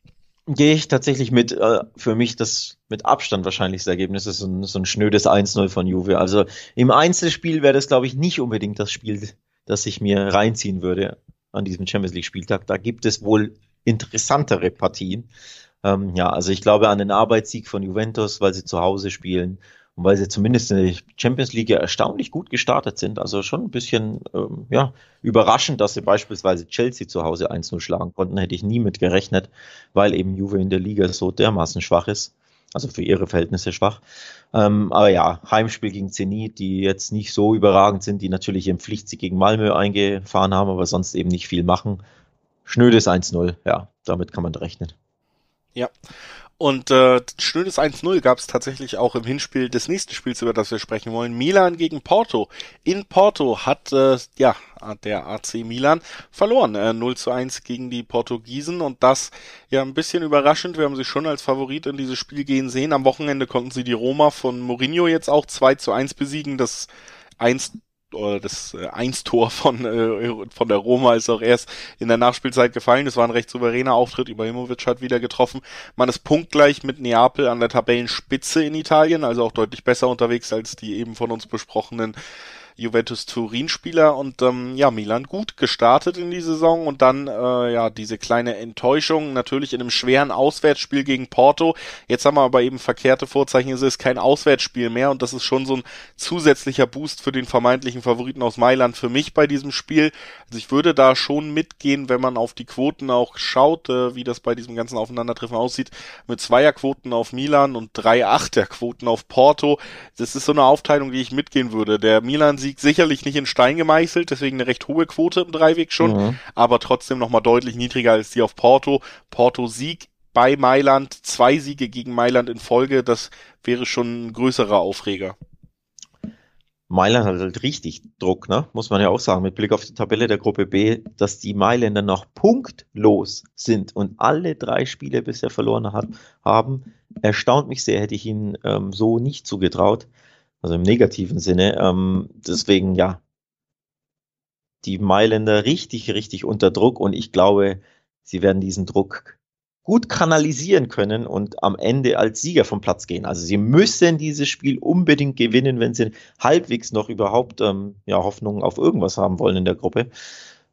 Speaker 2: gehe ich tatsächlich mit, äh, für mich das mit Abstand wahrscheinlichste Ergebnis ist so ein, so ein schnödes 1-0 von Juve. Also im Einzelspiel wäre das, glaube ich, nicht unbedingt das Spiel, das ich mir reinziehen würde an diesem Champions League Spieltag. Da gibt es wohl interessantere Partien. Ähm, ja, also ich glaube an den Arbeitssieg von Juventus, weil sie zu Hause spielen und weil sie zumindest in der Champions League erstaunlich gut gestartet sind. Also schon ein bisschen ähm, ja, überraschend, dass sie beispielsweise Chelsea zu Hause 1-0 schlagen konnten. Hätte ich nie mit gerechnet, weil eben Juve in der Liga so dermaßen schwach ist. Also für ihre Verhältnisse schwach. Ähm, aber ja, Heimspiel gegen Zenit, die jetzt nicht so überragend sind, die natürlich im Pflichtsieg gegen Malmö eingefahren haben, aber sonst eben nicht viel machen. Schnödes 1-0, ja, damit kann man rechnen.
Speaker 1: Ja. Und äh, schönes 1-0 gab es tatsächlich auch im Hinspiel des nächsten Spiels, über das wir sprechen wollen. Milan gegen Porto. In Porto hat äh, ja der AC Milan verloren. Äh, 0 zu 1 gegen die Portugiesen und das ja ein bisschen überraschend. Wir haben sie schon als Favorit in dieses Spiel gehen sehen. Am Wochenende konnten sie die Roma von Mourinho jetzt auch 2 zu 1 besiegen. Das 1 oder das äh, Eins-Tor von, äh, von der Roma ist auch erst in der Nachspielzeit gefallen. Das war ein recht souveräner Auftritt. Ibrahimovic hat wieder getroffen. Man ist punktgleich mit Neapel an der Tabellenspitze in Italien, also auch deutlich besser unterwegs als die eben von uns besprochenen Juventus Turin-Spieler und ähm, ja, Milan gut gestartet in die Saison und dann äh, ja diese kleine Enttäuschung natürlich in einem schweren Auswärtsspiel gegen Porto. Jetzt haben wir aber eben verkehrte Vorzeichen, es ist kein Auswärtsspiel mehr und das ist schon so ein zusätzlicher Boost für den vermeintlichen Favoriten aus Mailand für mich bei diesem Spiel. Also ich würde da schon mitgehen, wenn man auf die Quoten auch schaut, äh, wie das bei diesem ganzen Aufeinandertreffen aussieht, mit Zweierquoten auf Milan und drei Achterquoten auf Porto. Das ist so eine Aufteilung, die ich mitgehen würde. Der Milan-Sieg Sieg sicherlich nicht in Stein gemeißelt, deswegen eine recht hohe Quote im Dreiweg schon, mhm. aber trotzdem nochmal deutlich niedriger als die auf Porto. Porto Sieg bei Mailand, zwei Siege gegen Mailand in Folge, das wäre schon ein größerer Aufreger.
Speaker 2: Mailand hat halt richtig Druck, ne? muss man ja auch sagen, mit Blick auf die Tabelle der Gruppe B, dass die Mailänder noch punktlos sind und alle drei Spiele bisher verloren hat, haben, erstaunt mich sehr, hätte ich ihnen ähm, so nicht zugetraut. Also im negativen Sinne. Ähm, deswegen, ja, die Mailänder richtig, richtig unter Druck und ich glaube, sie werden diesen Druck gut kanalisieren können und am Ende als Sieger vom Platz gehen. Also sie müssen dieses Spiel unbedingt gewinnen, wenn sie halbwegs noch überhaupt ähm, ja, Hoffnungen auf irgendwas haben wollen in der Gruppe.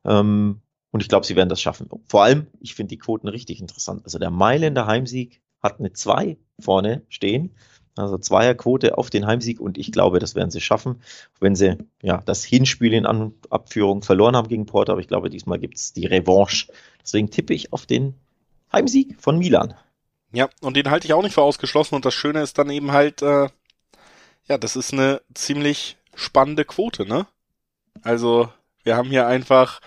Speaker 2: Ähm, und ich glaube, sie werden das schaffen. Vor allem, ich finde die Quoten richtig interessant. Also der Mailänder Heimsieg hat eine 2 vorne stehen. Also Zweierquote auf den Heimsieg und ich glaube, das werden sie schaffen, wenn sie ja das Hinspiel in An Abführung verloren haben gegen Porto, aber ich glaube, diesmal gibt es die Revanche. Deswegen tippe ich auf den Heimsieg von Milan.
Speaker 1: Ja, und den halte ich auch nicht für ausgeschlossen und das Schöne ist dann eben halt, äh, ja, das ist eine ziemlich spannende Quote, ne? Also, wir haben hier einfach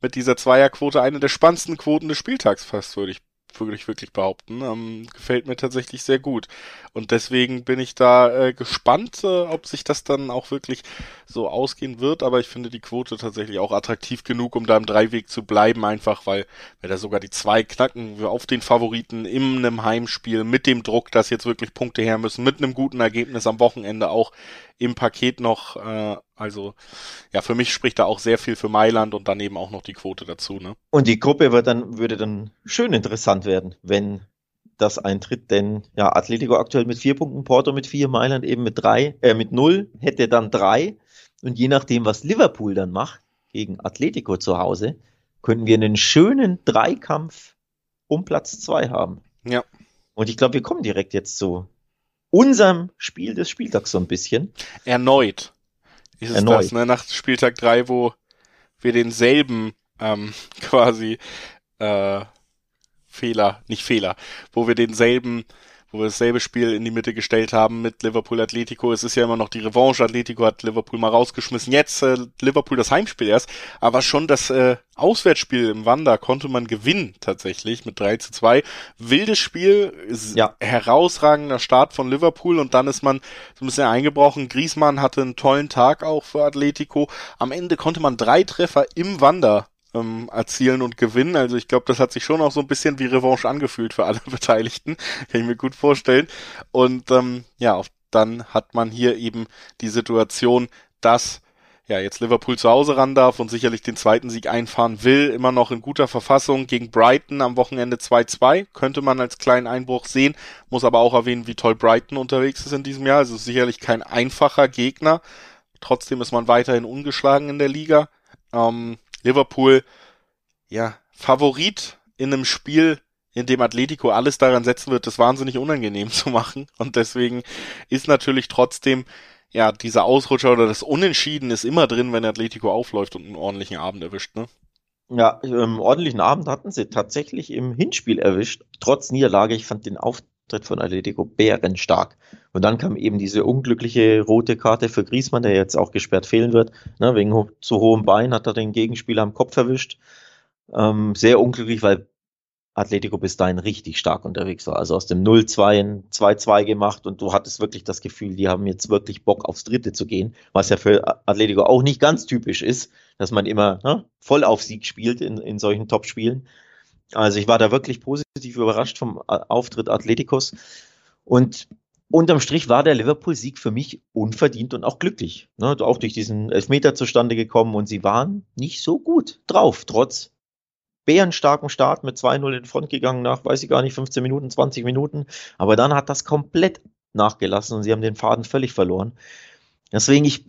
Speaker 1: mit dieser Zweierquote eine der spannendsten Quoten des Spieltags fast, würde ich wirklich, wirklich behaupten. Ähm, gefällt mir tatsächlich sehr gut. Und deswegen bin ich da äh, gespannt, äh, ob sich das dann auch wirklich so ausgehen wird. Aber ich finde die Quote tatsächlich auch attraktiv genug, um da im Dreiweg zu bleiben, einfach weil wir da sogar die zwei knacken auf den Favoriten in einem Heimspiel mit dem Druck, dass jetzt wirklich Punkte her müssen, mit einem guten Ergebnis am Wochenende auch im Paket noch. Äh, also ja, für mich spricht da auch sehr viel für Mailand und dann eben auch noch die Quote dazu. Ne?
Speaker 2: Und die Gruppe wird dann, würde dann schön interessant werden, wenn das eintritt, denn ja, Atletico aktuell mit vier Punkten, Porto mit vier, Mailand eben mit drei, äh, mit null, hätte dann drei. Und je nachdem, was Liverpool dann macht, gegen Atletico zu Hause, könnten wir einen schönen Dreikampf um Platz zwei haben.
Speaker 1: Ja.
Speaker 2: Und ich glaube, wir kommen direkt jetzt zu unserem Spiel des Spieltags so ein bisschen.
Speaker 1: Erneut. Ist es
Speaker 2: Erneut.
Speaker 1: das, ne? Nach Spieltag drei, wo wir denselben ähm, quasi äh, Fehler, nicht Fehler, wo wir denselben, wo wir dasselbe Spiel in die Mitte gestellt haben mit Liverpool Atletico. Es ist ja immer noch die Revanche. Atletico hat Liverpool mal rausgeschmissen. Jetzt äh, Liverpool das Heimspiel erst, aber schon das äh, Auswärtsspiel im Wanda konnte man gewinnen tatsächlich mit 3 zu 2. Wildes Spiel,
Speaker 2: Ja.
Speaker 1: herausragender Start von Liverpool und dann ist man so ein bisschen eingebrochen. Griezmann hatte einen tollen Tag auch für Atletico. Am Ende konnte man drei Treffer im Wanda ähm, erzielen und gewinnen. Also ich glaube, das hat sich schon auch so ein bisschen wie Revanche angefühlt für alle Beteiligten. Kann ich mir gut vorstellen. Und ähm, ja, dann hat man hier eben die Situation, dass ja jetzt Liverpool zu Hause ran darf und sicherlich den zweiten Sieg einfahren will, immer noch in guter Verfassung gegen Brighton am Wochenende 2-2, könnte man als kleinen Einbruch sehen, muss aber auch erwähnen, wie toll Brighton unterwegs ist in diesem Jahr, also sicherlich kein einfacher Gegner, trotzdem ist man weiterhin ungeschlagen in der Liga. Ähm, Liverpool, ja, Favorit in einem Spiel, in dem Atletico alles daran setzen wird, das wahnsinnig unangenehm zu machen. Und deswegen ist natürlich trotzdem, ja, dieser Ausrutscher oder das Unentschieden ist immer drin, wenn Atletico aufläuft und einen ordentlichen Abend erwischt, ne?
Speaker 2: Ja, ähm, ordentlichen Abend hatten sie tatsächlich im Hinspiel erwischt, trotz Niederlage. Ich fand den Auftritt von Atletico bärenstark. Und dann kam eben diese unglückliche rote Karte für Griezmann, der jetzt auch gesperrt fehlen wird. Ne, wegen ho zu hohem Bein hat er den Gegenspieler am Kopf erwischt. Ähm, sehr unglücklich, weil Atletico bis dahin richtig stark unterwegs war. Also aus dem 0-2 ein 2-2 gemacht und du hattest wirklich das Gefühl, die haben jetzt wirklich Bock aufs Dritte zu gehen, was ja für Atletico auch nicht ganz typisch ist, dass man immer ne, voll auf Sieg spielt in, in solchen Top-Spielen. Also ich war da wirklich positiv überrascht vom A- Auftritt Atleticos und unterm Strich war der Liverpool-Sieg für mich unverdient und auch glücklich. Ne, auch durch diesen Elfmeter zustande gekommen und sie waren nicht so gut drauf, trotz bärenstarken Start mit 2-0 in Front gegangen nach, weiß ich gar nicht, 15 Minuten, 20 Minuten. Aber dann hat das komplett nachgelassen und sie haben den Faden völlig verloren. Deswegen, ich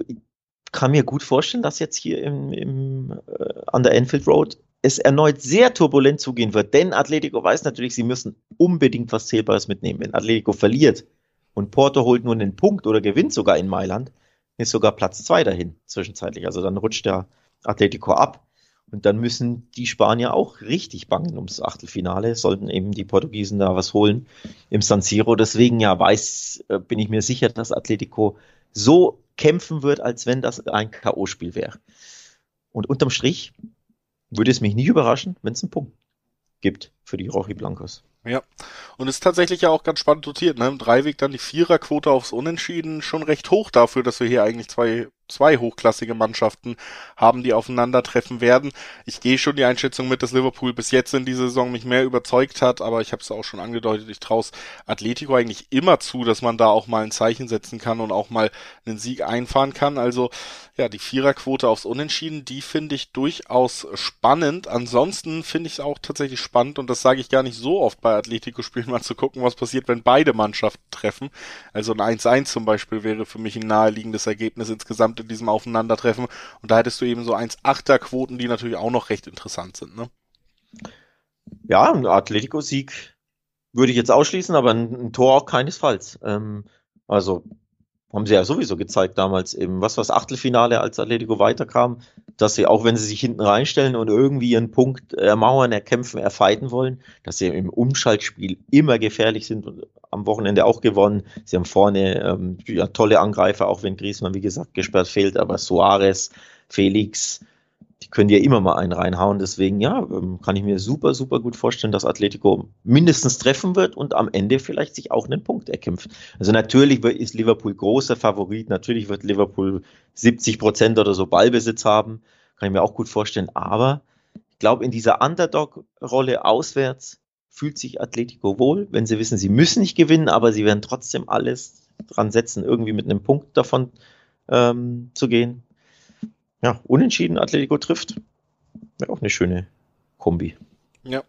Speaker 2: kann mir gut vorstellen, dass jetzt hier im, im, äh, an der Enfield Road es erneut sehr turbulent zugehen wird, denn Atletico weiß natürlich, sie müssen unbedingt was Zählbares mitnehmen. Wenn Atletico verliert und Porto holt nur einen Punkt oder gewinnt sogar in Mailand, ist sogar Platz zwei dahin zwischenzeitlich. Also dann rutscht der Atletico ab. Und dann müssen die Spanier auch richtig bangen ums Achtelfinale, sollten eben die Portugiesen da was holen im San Siro. Deswegen ja weiß, äh, bin ich mir sicher, dass Atletico so kämpfen wird, als wenn das ein K.O.-Spiel wäre. Und unterm Strich würde es mich nicht überraschen, wenn es einen Punkt gibt für die Rochi Blancos.
Speaker 1: Ja. Und ist tatsächlich ja auch ganz spannend dotiert, ne? Im Dreiweg dann die Viererquote aufs Unentschieden schon recht hoch dafür, dass wir hier eigentlich zwei, zwei hochklassige Mannschaften haben, die aufeinandertreffen werden. Ich gehe schon die Einschätzung mit, dass Liverpool bis jetzt in dieser Saison mich mehr überzeugt hat, aber ich habe es auch schon angedeutet, ich traue Atletico eigentlich immer zu, dass man da auch mal ein Zeichen setzen kann und auch mal einen Sieg einfahren kann. Also ja, die Viererquote aufs Unentschieden, die finde ich durchaus spannend. Ansonsten finde ich es auch tatsächlich spannend und das sage ich gar nicht so oft bei Atletico-Spielen, mal zu gucken, was passiert, wenn beide Mannschaften treffen. Also ein 1-1 zum Beispiel wäre für mich ein naheliegendes Ergebnis insgesamt in diesem Aufeinandertreffen. Und da hättest du eben so 1-8er-Quoten, die natürlich auch noch recht interessant sind. Ne?
Speaker 2: Ja, ein Atletico-Sieg würde ich jetzt ausschließen, aber ein, ein Tor auch keinesfalls. Ähm, also haben sie ja sowieso gezeigt damals im, was war's, Achtelfinale, als Atletico weiterkam, dass sie, auch wenn sie sich hinten reinstellen und irgendwie ihren Punkt ermauern, erkämpfen, erfeiten wollen, dass sie im Umschaltspiel immer gefährlich sind und am Wochenende auch gewonnen. Sie haben vorne ähm, ja, tolle Angreifer, auch wenn Griezmann, wie gesagt, gesperrt fehlt, aber Suarez, Felix, die können ja immer mal einen reinhauen. Deswegen, ja, ähm, kann ich mir super, super gut vorstellen, dass Atletico mindestens treffen wird und am Ende vielleicht sich auch einen Punkt erkämpft. Also natürlich ist Liverpool großer Favorit. Natürlich wird Liverpool 70 Prozent oder so Ballbesitz haben. Kann ich mir auch gut vorstellen. Aber ich glaube, in dieser Underdog-Rolle auswärts fühlt sich Atletico wohl, wenn sie wissen, sie müssen nicht gewinnen, aber sie werden trotzdem alles dran setzen, irgendwie mit einem Punkt davon ähm, zu gehen ja, unentschieden Atletico trifft. Wäre auch eine schöne Kombi.
Speaker 1: Ja,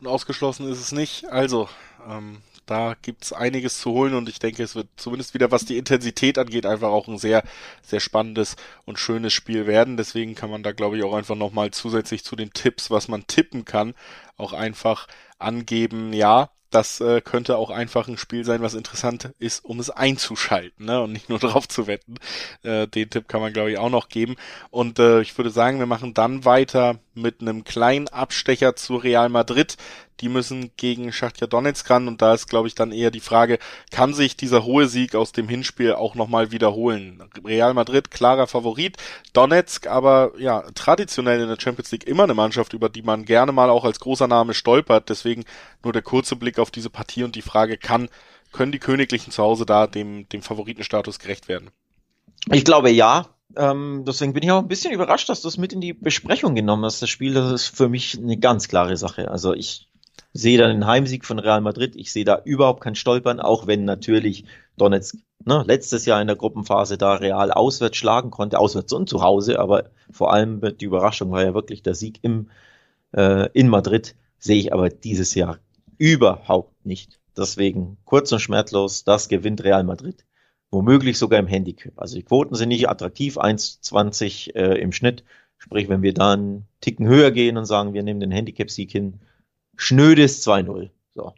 Speaker 1: und ausgeschlossen ist es nicht. Also, ähm, da gibt's einiges zu holen und ich denke, es wird zumindest wieder, was die Intensität angeht, einfach auch ein sehr, sehr spannendes und schönes Spiel werden. Deswegen kann man da, glaube ich, auch einfach nochmal zusätzlich zu den Tipps, was man tippen kann, auch einfach angeben, ja, das äh, könnte auch einfach ein Spiel sein, was interessant ist, um es einzuschalten ne? und nicht nur drauf zu wetten. Äh, den Tipp kann man, glaube ich, auch noch geben. Und äh, ich würde sagen, wir machen dann weiter mit einem kleinen Abstecher zu Real Madrid. Die müssen gegen Schachtja Donetsk ran und da ist, glaube ich, dann eher die Frage, kann sich dieser hohe Sieg aus dem Hinspiel auch nochmal wiederholen? Real Madrid, klarer Favorit. Donetsk aber, ja, traditionell in der Champions League immer eine Mannschaft, über die man gerne mal auch als großer Name stolpert. Deswegen nur der kurze Blick auf diese Partie und die Frage, kann, können die Königlichen zu Hause da dem, dem Favoritenstatus gerecht werden?
Speaker 2: Ich glaube ja. Ähm, deswegen bin ich auch ein bisschen überrascht, dass du es mit in die Besprechung genommen hast. Das Spiel, das ist für mich eine ganz klare Sache. Also ich sehe da den Heimsieg von Real Madrid. Ich sehe da überhaupt kein Stolpern, auch wenn natürlich Donetsk ne, letztes Jahr in der Gruppenphase da Real auswärts schlagen konnte, auswärts und zu Hause. Aber vor allem die Überraschung war ja wirklich der Sieg im, äh, in Madrid. Sehe ich aber dieses Jahr überhaupt nicht. Deswegen kurz und schmerzlos, das gewinnt Real Madrid. Womöglich sogar im Handicap. Also die Quoten sind nicht attraktiv, 1,20 äh, im Schnitt. Sprich, wenn wir da einen Ticken höher gehen und sagen, wir nehmen den Handicap-Sieg hin, schnödes 2-0. So.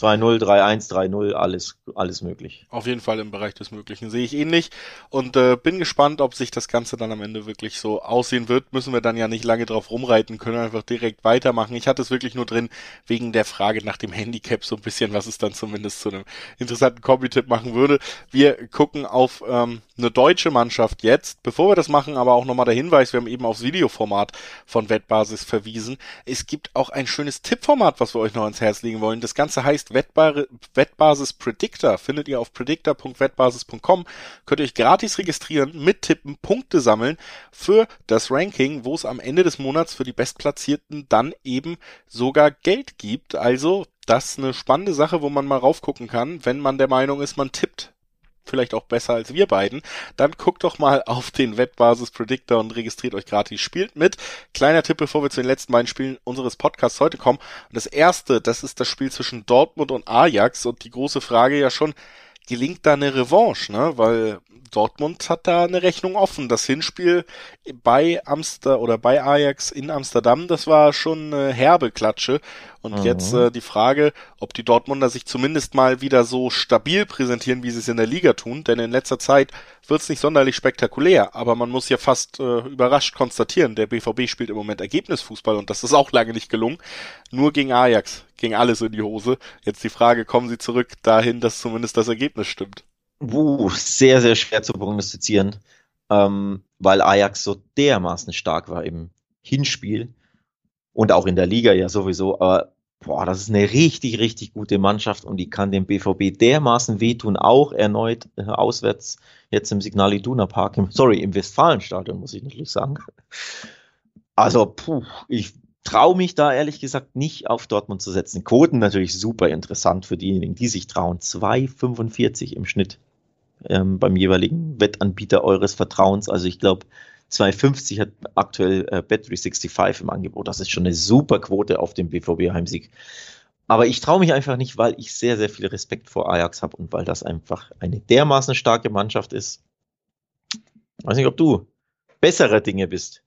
Speaker 1: Ja.
Speaker 2: 2-0, 3-1, 3-0, alles, alles möglich.
Speaker 1: Auf jeden Fall im Bereich des Möglichen sehe ich ähnlich und äh, bin gespannt, ob sich das Ganze dann am Ende wirklich so aussehen wird. Müssen wir dann ja nicht lange drauf rumreiten, können einfach direkt weitermachen. Ich hatte es wirklich nur drin wegen der Frage nach dem Handicap so ein bisschen, was es dann zumindest zu einem interessanten Kombi-Tipp machen würde. Wir gucken auf ähm, eine deutsche Mannschaft jetzt. Bevor wir das machen, aber auch nochmal der Hinweis, wir haben eben aufs Videoformat von Wettbasis verwiesen. Es gibt auch ein schönes Tippformat, was wir euch noch ins Herz legen wollen. Das Ganze heißt Wettbar Wettbasis Predictor. Findet ihr auf predictor.wettbasis.com. Könnt ihr euch gratis registrieren, mittippen, Punkte sammeln für das Ranking, wo es am Ende des Monats für die Bestplatzierten dann eben sogar Geld gibt. Also das ist eine spannende Sache, wo man mal raufgucken kann, wenn man der Meinung ist, man tippt vielleicht auch besser als wir beiden, dann guckt doch mal auf den Wettbasis Predictor und registriert euch gratis. Spielt mit. Kleiner Tipp, bevor wir zu den letzten beiden Spielen unseres Podcasts heute kommen. Das erste, das ist das Spiel zwischen Dortmund und Ajax und die große Frage ja schon, gelingt da eine Revanche, ne? Weil Dortmund hat da eine Rechnung offen. Das Hinspiel bei Amster oder bei Ajax in Amsterdam, das war schon eine herbe Klatsche. Und mhm. jetzt äh, die Frage, ob die Dortmunder sich zumindest mal wieder so stabil präsentieren, wie sie es in der Liga tun. Denn in letzter Zeit wird es nicht sonderlich spektakulär. Aber man muss ja fast äh, überrascht konstatieren, der BVB spielt im Moment Ergebnisfußball und das ist auch lange nicht gelungen. Nur gegen Ajax ging alles in die Hose. Jetzt die Frage, kommen sie zurück dahin, dass zumindest das Ergebnis stimmt?
Speaker 2: Uh, sehr, sehr schwer zu prognostizieren, ähm, weil Ajax so dermaßen stark war im Hinspiel und auch in der Liga ja sowieso. Aber boah, das ist eine richtig, richtig gute Mannschaft und die kann dem BVB dermaßen wehtun, auch erneut äh, auswärts jetzt im Signal Iduna Park, im, sorry, im Westfalenstadion, muss ich natürlich sagen. Also, puh, ich traue mich da ehrlich gesagt nicht auf Dortmund zu setzen. Quoten natürlich super interessant für diejenigen, die sich trauen. 2,45 im Schnitt ähm, beim jeweiligen Wettanbieter eures Vertrauens. Also ich glaube, 2,50 hat aktuell äh, Bet365 im Angebot. Das ist schon eine super Quote auf dem BVB-Heimsieg. Aber ich traue mich einfach nicht, weil ich sehr, sehr viel Respekt vor Ajax habe und weil das einfach eine dermaßen starke Mannschaft ist. Ich weiß nicht, ob du bessere Dinge bist.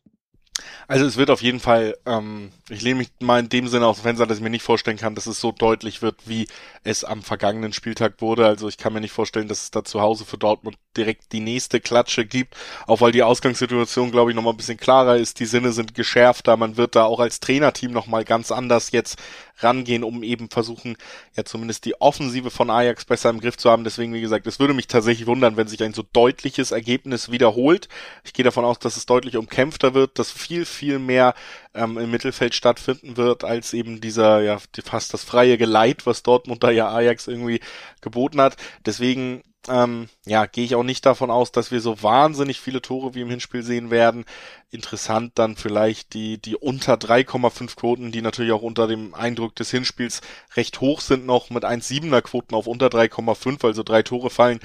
Speaker 1: Also es wird auf jeden Fall, ähm, ich lehne mich mal in dem Sinne aus dem Fenster, dass ich mir nicht vorstellen kann, dass es so deutlich wird, wie es am vergangenen Spieltag wurde. Also ich kann mir nicht vorstellen, dass es da zu Hause für Dortmund direkt die nächste Klatsche gibt, auch weil die Ausgangssituation, glaube ich, nochmal ein bisschen klarer ist. Die Sinne sind geschärfter. Man wird da auch als Trainerteam nochmal ganz anders jetzt rangehen, um eben versuchen, ja zumindest die Offensive von Ajax besser im Griff zu haben. Deswegen, wie gesagt, es würde mich tatsächlich wundern, wenn sich ein so deutliches Ergebnis wiederholt. Ich gehe davon aus, dass es deutlich umkämpfter wird, dass viel, viel mehr ähm, im Mittelfeld stattfinden wird, als eben dieser, ja, fast das freie Geleit, was Dortmund da ja Ajax irgendwie geboten hat. Deswegen ähm, ja, gehe ich auch nicht davon aus, dass wir so wahnsinnig viele Tore wie im Hinspiel sehen werden. Interessant dann vielleicht die, die unter 3,5 Quoten, die natürlich auch unter dem Eindruck des Hinspiels recht hoch sind, noch mit 1,7er Quoten auf unter 3,5, also drei Tore fallen.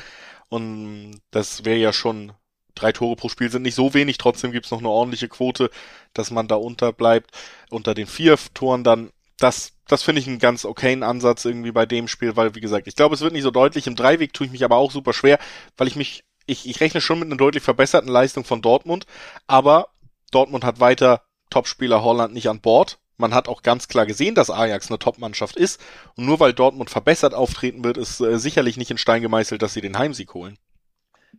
Speaker 1: Und das wäre ja schon drei Tore pro Spiel sind nicht so wenig, trotzdem gibt's noch eine ordentliche Quote, dass man da unter bleibt. Unter den vier Toren dann, das, das finde ich einen ganz okayen Ansatz irgendwie bei dem Spiel, weil, wie gesagt, ich glaube, es wird nicht so deutlich. Im Dreiweg tue ich mich aber auch super schwer, weil ich mich, ich, ich rechne schon mit einer deutlich verbesserten Leistung von Dortmund, aber Dortmund hat weiter Topspieler Holland nicht an Bord. Man hat auch ganz klar gesehen, dass Ajax eine Top-Mannschaft ist. Und nur weil Dortmund verbessert auftreten wird, ist äh, sicherlich nicht in Stein gemeißelt, dass sie den Heimsieg holen.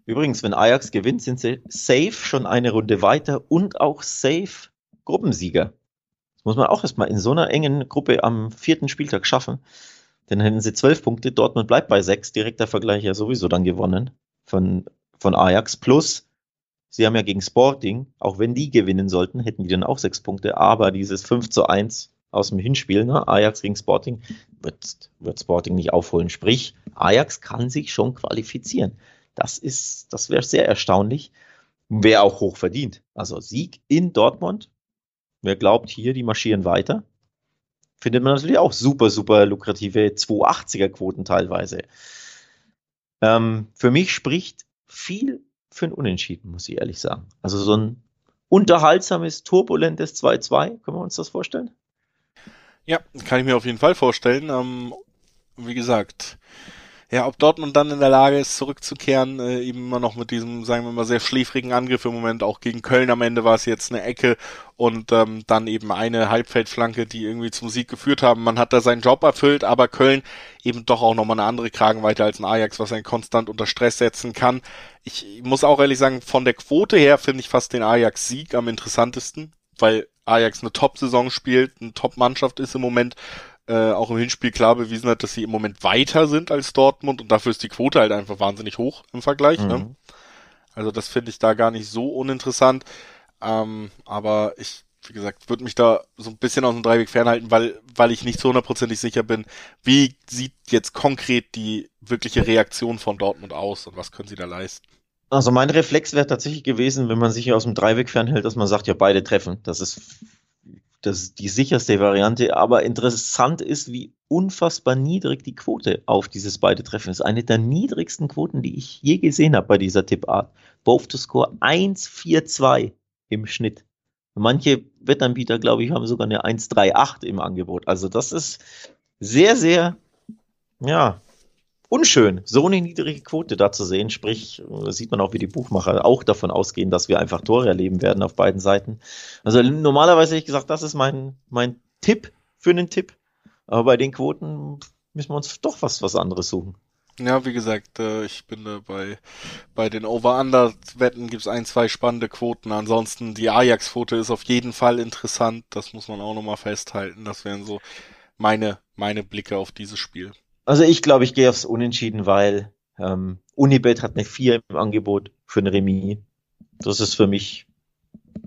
Speaker 2: Übrigens, wenn Ajax gewinnt, sind sie safe schon eine Runde weiter und auch safe Gruppensieger. Das muss man auch erstmal in so einer engen Gruppe am vierten Spieltag schaffen. Dann hätten sie zwölf Punkte, Dortmund bleibt bei sechs, direkter Vergleich ja sowieso dann gewonnen von, von Ajax. Plus, sie haben ja gegen Sporting, auch wenn die gewinnen sollten, hätten die dann auch sechs Punkte, aber dieses 5 zu 1 aus dem Hinspiel, ne, Ajax gegen Sporting, wird, wird Sporting nicht aufholen. Sprich, Ajax kann sich schon qualifizieren. Das ist, das wäre sehr erstaunlich. Wäre auch hoch verdient. Also Sieg in Dortmund. Wer glaubt hier, die marschieren weiter? Findet man natürlich auch super, super lukrative 280er Quoten teilweise. Ähm, für mich spricht viel für ein Unentschieden, muss ich ehrlich sagen. Also so ein unterhaltsames, turbulentes 2-2, können wir uns das vorstellen?
Speaker 1: Ja, kann ich mir auf jeden Fall vorstellen. Ähm, wie gesagt, ja, ob Dortmund dann in der Lage ist, zurückzukehren, äh, eben immer noch mit diesem, sagen wir mal, sehr schläfrigen Angriff im Moment, auch gegen Köln am Ende war es jetzt eine Ecke und ähm, dann eben eine Halbfeldflanke, die irgendwie zum Sieg geführt haben. Man hat da seinen Job erfüllt, aber Köln eben doch auch nochmal eine andere Kragenweite als ein Ajax, was einen konstant unter Stress setzen kann. Ich muss auch ehrlich sagen, von der Quote her finde ich fast den Ajax-Sieg am interessantesten, weil Ajax eine Top-Saison spielt, eine Top-Mannschaft ist im Moment äh, auch im Hinspiel klar bewiesen hat, dass sie im Moment weiter sind als Dortmund und dafür ist die Quote halt einfach wahnsinnig hoch im Vergleich. Ne? Mhm. Ne? Also das finde ich da gar nicht so uninteressant. Ähm, aber ich, wie gesagt, würde mich da so ein bisschen aus dem Dreiweg fernhalten, weil, weil ich nicht so hundertprozentig sicher bin, wie sieht jetzt konkret die wirkliche Reaktion von Dortmund aus und was können sie da leisten.
Speaker 2: Also mein Reflex wäre tatsächlich gewesen, wenn man sich aus dem Dreiweg fernhält, dass man sagt, ja, beide treffen. Das ist das ist die sicherste Variante, aber interessant ist, wie unfassbar niedrig die Quote auf dieses beide Treffen ist. Eine der niedrigsten Quoten, die ich je gesehen habe bei dieser Tippart. Both to score 1,42 im Schnitt. Manche Wettanbieter, glaube ich, haben sogar eine 1,38 im Angebot. Also das ist sehr, sehr, ja, unschön, so eine niedrige Quote da zu sehen. Sprich, sieht man auch, wie die Buchmacher auch davon ausgehen, dass wir einfach Tore erleben werden auf beiden Seiten. Also normalerweise hätte ich gesagt, das ist mein, mein Tipp für einen Tipp. Aber bei den Quoten müssen wir uns doch was, was anderes suchen.
Speaker 1: Ja, wie gesagt, äh, ich bin äh, bei, bei den Over-Under-Wetten gibt's ein, zwei spannende Quoten. Ansonsten die Ajax-Quote ist auf jeden Fall interessant. Das muss man auch nochmal festhalten. Das wären so meine, meine Blicke auf dieses Spiel.
Speaker 2: Also ich glaube, ich gehe aufs Unentschieden, weil ähm, Unibet hat eine 4 im Angebot für ein Remis. Das ist für mich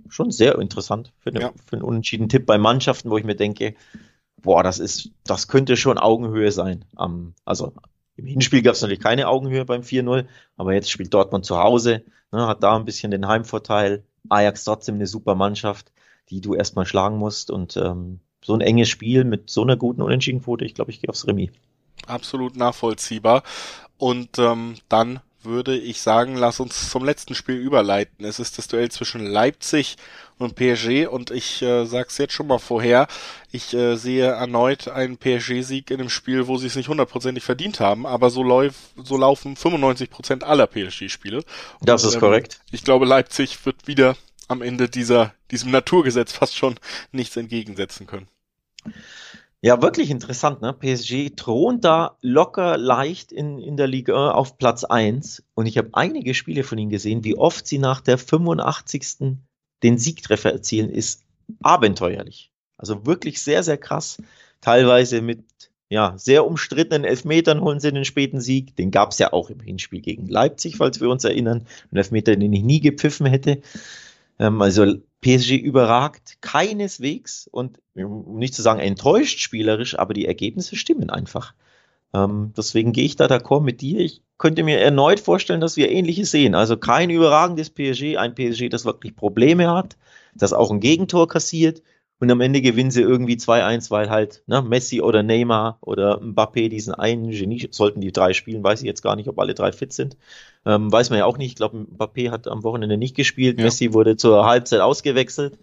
Speaker 2: schon sehr interessant für, eine, ja. für einen unentschieden Tipp bei Mannschaften, wo ich mir denke, boah, das ist, das könnte schon Augenhöhe sein. Um, also im Hinspiel gab es natürlich keine Augenhöhe beim 4-0, aber jetzt spielt Dortmund zu Hause, ne, hat da ein bisschen den Heimvorteil. Ajax trotzdem eine super Mannschaft, die du erstmal schlagen musst und ähm, so ein enges Spiel mit so einer guten Unentschiedenquote, ich glaube, ich gehe aufs Remis
Speaker 1: absolut nachvollziehbar. Und ähm, dann würde ich sagen, lass uns zum letzten Spiel überleiten. Es ist das Duell zwischen Leipzig und PSG und ich äh, sag's jetzt schon mal vorher, ich äh, sehe erneut einen PSG-Sieg in einem Spiel, wo sie es nicht hundertprozentig verdient haben, aber so, läuf, so laufen 95% aller PSG-Spiele.
Speaker 2: Das ist ähm, korrekt.
Speaker 1: Ich glaube, Leipzig wird wieder am Ende dieser, diesem Naturgesetz fast schon nichts entgegensetzen können.
Speaker 2: Ja, wirklich interessant, ne? PSG thront da locker leicht in, in der Liga auf Platz 1 und ich habe einige Spiele von ihnen gesehen, wie oft sie nach der 85. den Siegtreffer erzielen, ist abenteuerlich. Also wirklich sehr, sehr krass. Teilweise mit ja, sehr umstrittenen Elfmetern holen sie den späten Sieg. Den gab es ja auch im Hinspiel gegen Leipzig, falls wir uns erinnern. Ein Elfmeter, den ich nie gepfiffen hätte. Ähm, also PSG überragt keineswegs und um nicht zu sagen enttäuscht spielerisch, aber die Ergebnisse stimmen einfach. Ähm, deswegen gehe ich da d'accord mit dir. Ich könnte mir erneut vorstellen, dass wir ähnliches sehen. Also kein überragendes PSG, ein PSG, das wirklich Probleme hat, das auch ein Gegentor kassiert und am Ende gewinnen sie irgendwie 2-1, weil halt ne, Messi oder Neymar oder Mbappé diesen einen Genie, sollten die drei spielen, weiß ich jetzt gar nicht, ob alle drei fit sind. Ähm, weiß man ja auch nicht. Ich glaube, Mbappé hat am Wochenende nicht gespielt. Ja. Messi wurde zur Halbzeit ausgewechselt.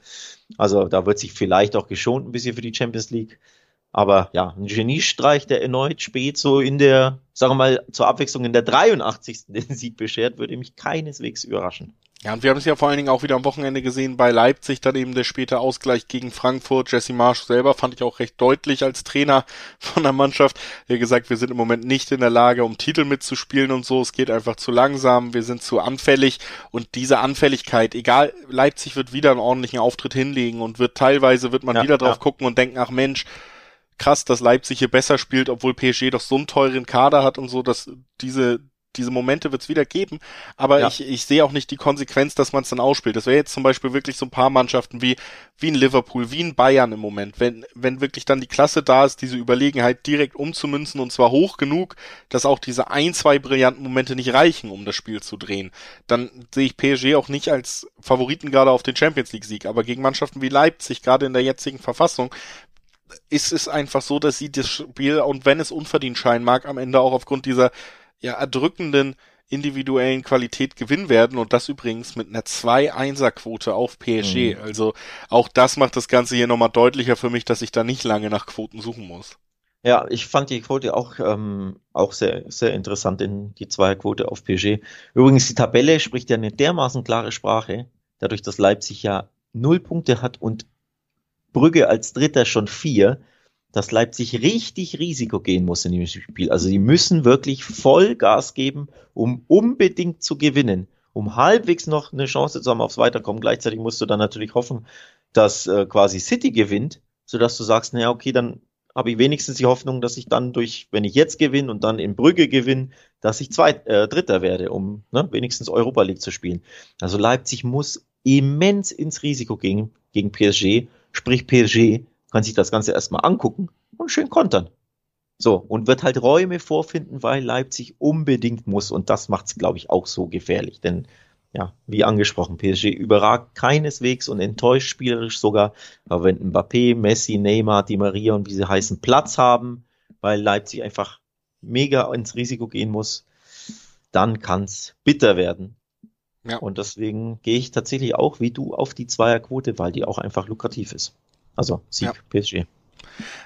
Speaker 2: Also da wird sich vielleicht auch geschont ein bisschen für die Champions League. Aber ja, ein Geniestreich, der erneut spät so in der, sagen wir mal, zur Abwechslung in der 83. den Sieg beschert, würde mich keineswegs überraschen.
Speaker 1: Ja, und wir haben es ja vor allen Dingen auch wieder am Wochenende gesehen bei Leipzig, dann eben der späte Ausgleich gegen Frankfurt. Jesse Marsch selber fand ich auch recht deutlich als Trainer von der Mannschaft. Hat gesagt, wir sind im Moment nicht in der Lage, um Titel mitzuspielen und so. Es geht einfach zu langsam, wir sind zu anfällig und diese Anfälligkeit, egal, Leipzig wird wieder einen ordentlichen Auftritt hinlegen und wird teilweise wird man ja, wieder drauf ja. gucken und denken, ach Mensch, krass, dass Leipzig hier besser spielt, obwohl PSG doch so einen teuren Kader hat und so, dass diese diese Momente wird es wieder geben, aber ja. ich, ich sehe auch nicht die Konsequenz, dass man es dann ausspielt. Das wäre jetzt zum Beispiel wirklich so ein paar Mannschaften wie, wie in Liverpool, wie in Bayern im Moment, wenn, wenn wirklich dann die Klasse da ist, diese Überlegenheit direkt umzumünzen und zwar hoch genug, dass auch diese ein, zwei brillanten Momente nicht reichen, um das Spiel zu drehen, dann sehe ich PSG auch nicht als Favoriten gerade auf den Champions League Sieg, aber gegen Mannschaften wie Leipzig, gerade in der jetzigen Verfassung, ist es einfach so, dass sie das Spiel, und wenn es unverdient scheinen mag, am Ende auch aufgrund dieser ja erdrückenden individuellen Qualität gewinnen werden und das übrigens mit einer 2-1er-Quote auf PSG. Mhm. Also auch das macht das Ganze hier nochmal deutlicher für mich, dass ich da nicht lange nach Quoten suchen muss.
Speaker 2: Ja, ich fand die Quote auch, ähm, auch sehr, sehr interessant in die Zweierquote auf PSG. Übrigens, die Tabelle spricht ja eine dermaßen klare Sprache, dadurch, dass Leipzig ja null Punkte hat und Brügge als Dritter schon vier dass Leipzig richtig Risiko gehen muss in dem Spiel. Also die müssen wirklich voll Gas geben, um unbedingt zu gewinnen, um halbwegs noch eine Chance zu haben aufs Weiterkommen. Gleichzeitig musst du dann natürlich hoffen, dass äh, quasi City gewinnt, sodass du sagst, naja, okay, dann habe ich wenigstens die Hoffnung, dass ich dann durch, wenn ich jetzt gewinne und dann in Brügge gewinne, dass ich zweit, äh, Dritter werde, um ne, wenigstens Europa League zu spielen. Also Leipzig muss immens ins Risiko gehen gegen PSG, sprich PSG kann sich das Ganze erstmal angucken und schön kontern. So, und wird halt Räume vorfinden, weil Leipzig unbedingt muss. Und das macht es, glaube ich, auch so gefährlich. Denn, ja, wie angesprochen, PSG überragt keineswegs und enttäuscht spielerisch sogar. Aber wenn Mbappé, Messi, Neymar, Di Maria und wie sie heißen Platz haben, weil Leipzig einfach mega ins Risiko gehen muss, dann kann es bitter werden. Ja. Und deswegen gehe ich tatsächlich auch wie du auf die Zweierquote, weil die auch einfach lukrativ ist. Also Sieg ja. PSG.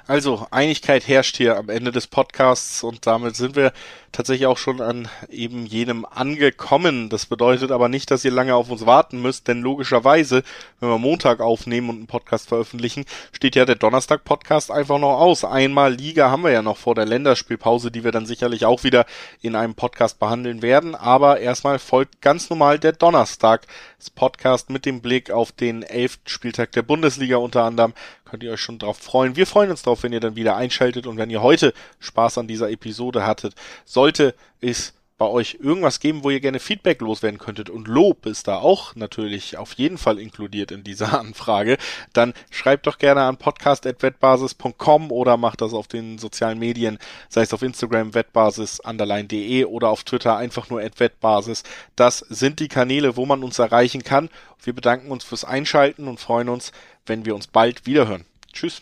Speaker 1: Also, Einigkeit herrscht hier am Ende des Podcasts und damit sind wir tatsächlich auch schon an eben jenem angekommen. Das bedeutet aber nicht, dass ihr lange auf uns warten müsst, denn logischerweise, wenn wir Montag aufnehmen und einen Podcast veröffentlichen, steht ja der Donnerstag-Podcast einfach noch aus. Einmal Liga haben wir ja noch vor der Länderspielpause, die wir dann sicherlich auch wieder in einem Podcast behandeln werden. Aber erstmal folgt ganz normal der Donnerstag. Das Podcast mit dem Blick auf den elften Spieltag der Bundesliga unter anderem. Könnt ihr euch schon drauf freuen. Wir freuen uns drauf, wenn ihr dann wieder einschaltet und wenn ihr heute Spaß an dieser Episode hattet. Sollte es bei euch irgendwas geben, wo ihr gerne Feedback loswerden könntet und Lob ist da auch natürlich auf jeden Fall inkludiert in dieser Anfrage, dann schreibt doch gerne an podcast.wettbasis.com oder macht das auf den sozialen Medien, sei es auf Instagram wettbasis underline.de oder auf Twitter einfach nur wettbasis. Das sind die Kanäle, wo man uns erreichen kann. Wir bedanken uns fürs Einschalten und freuen uns, wenn wir uns bald wiederhören. Tschüss.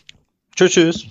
Speaker 2: Tschüss, tschüss.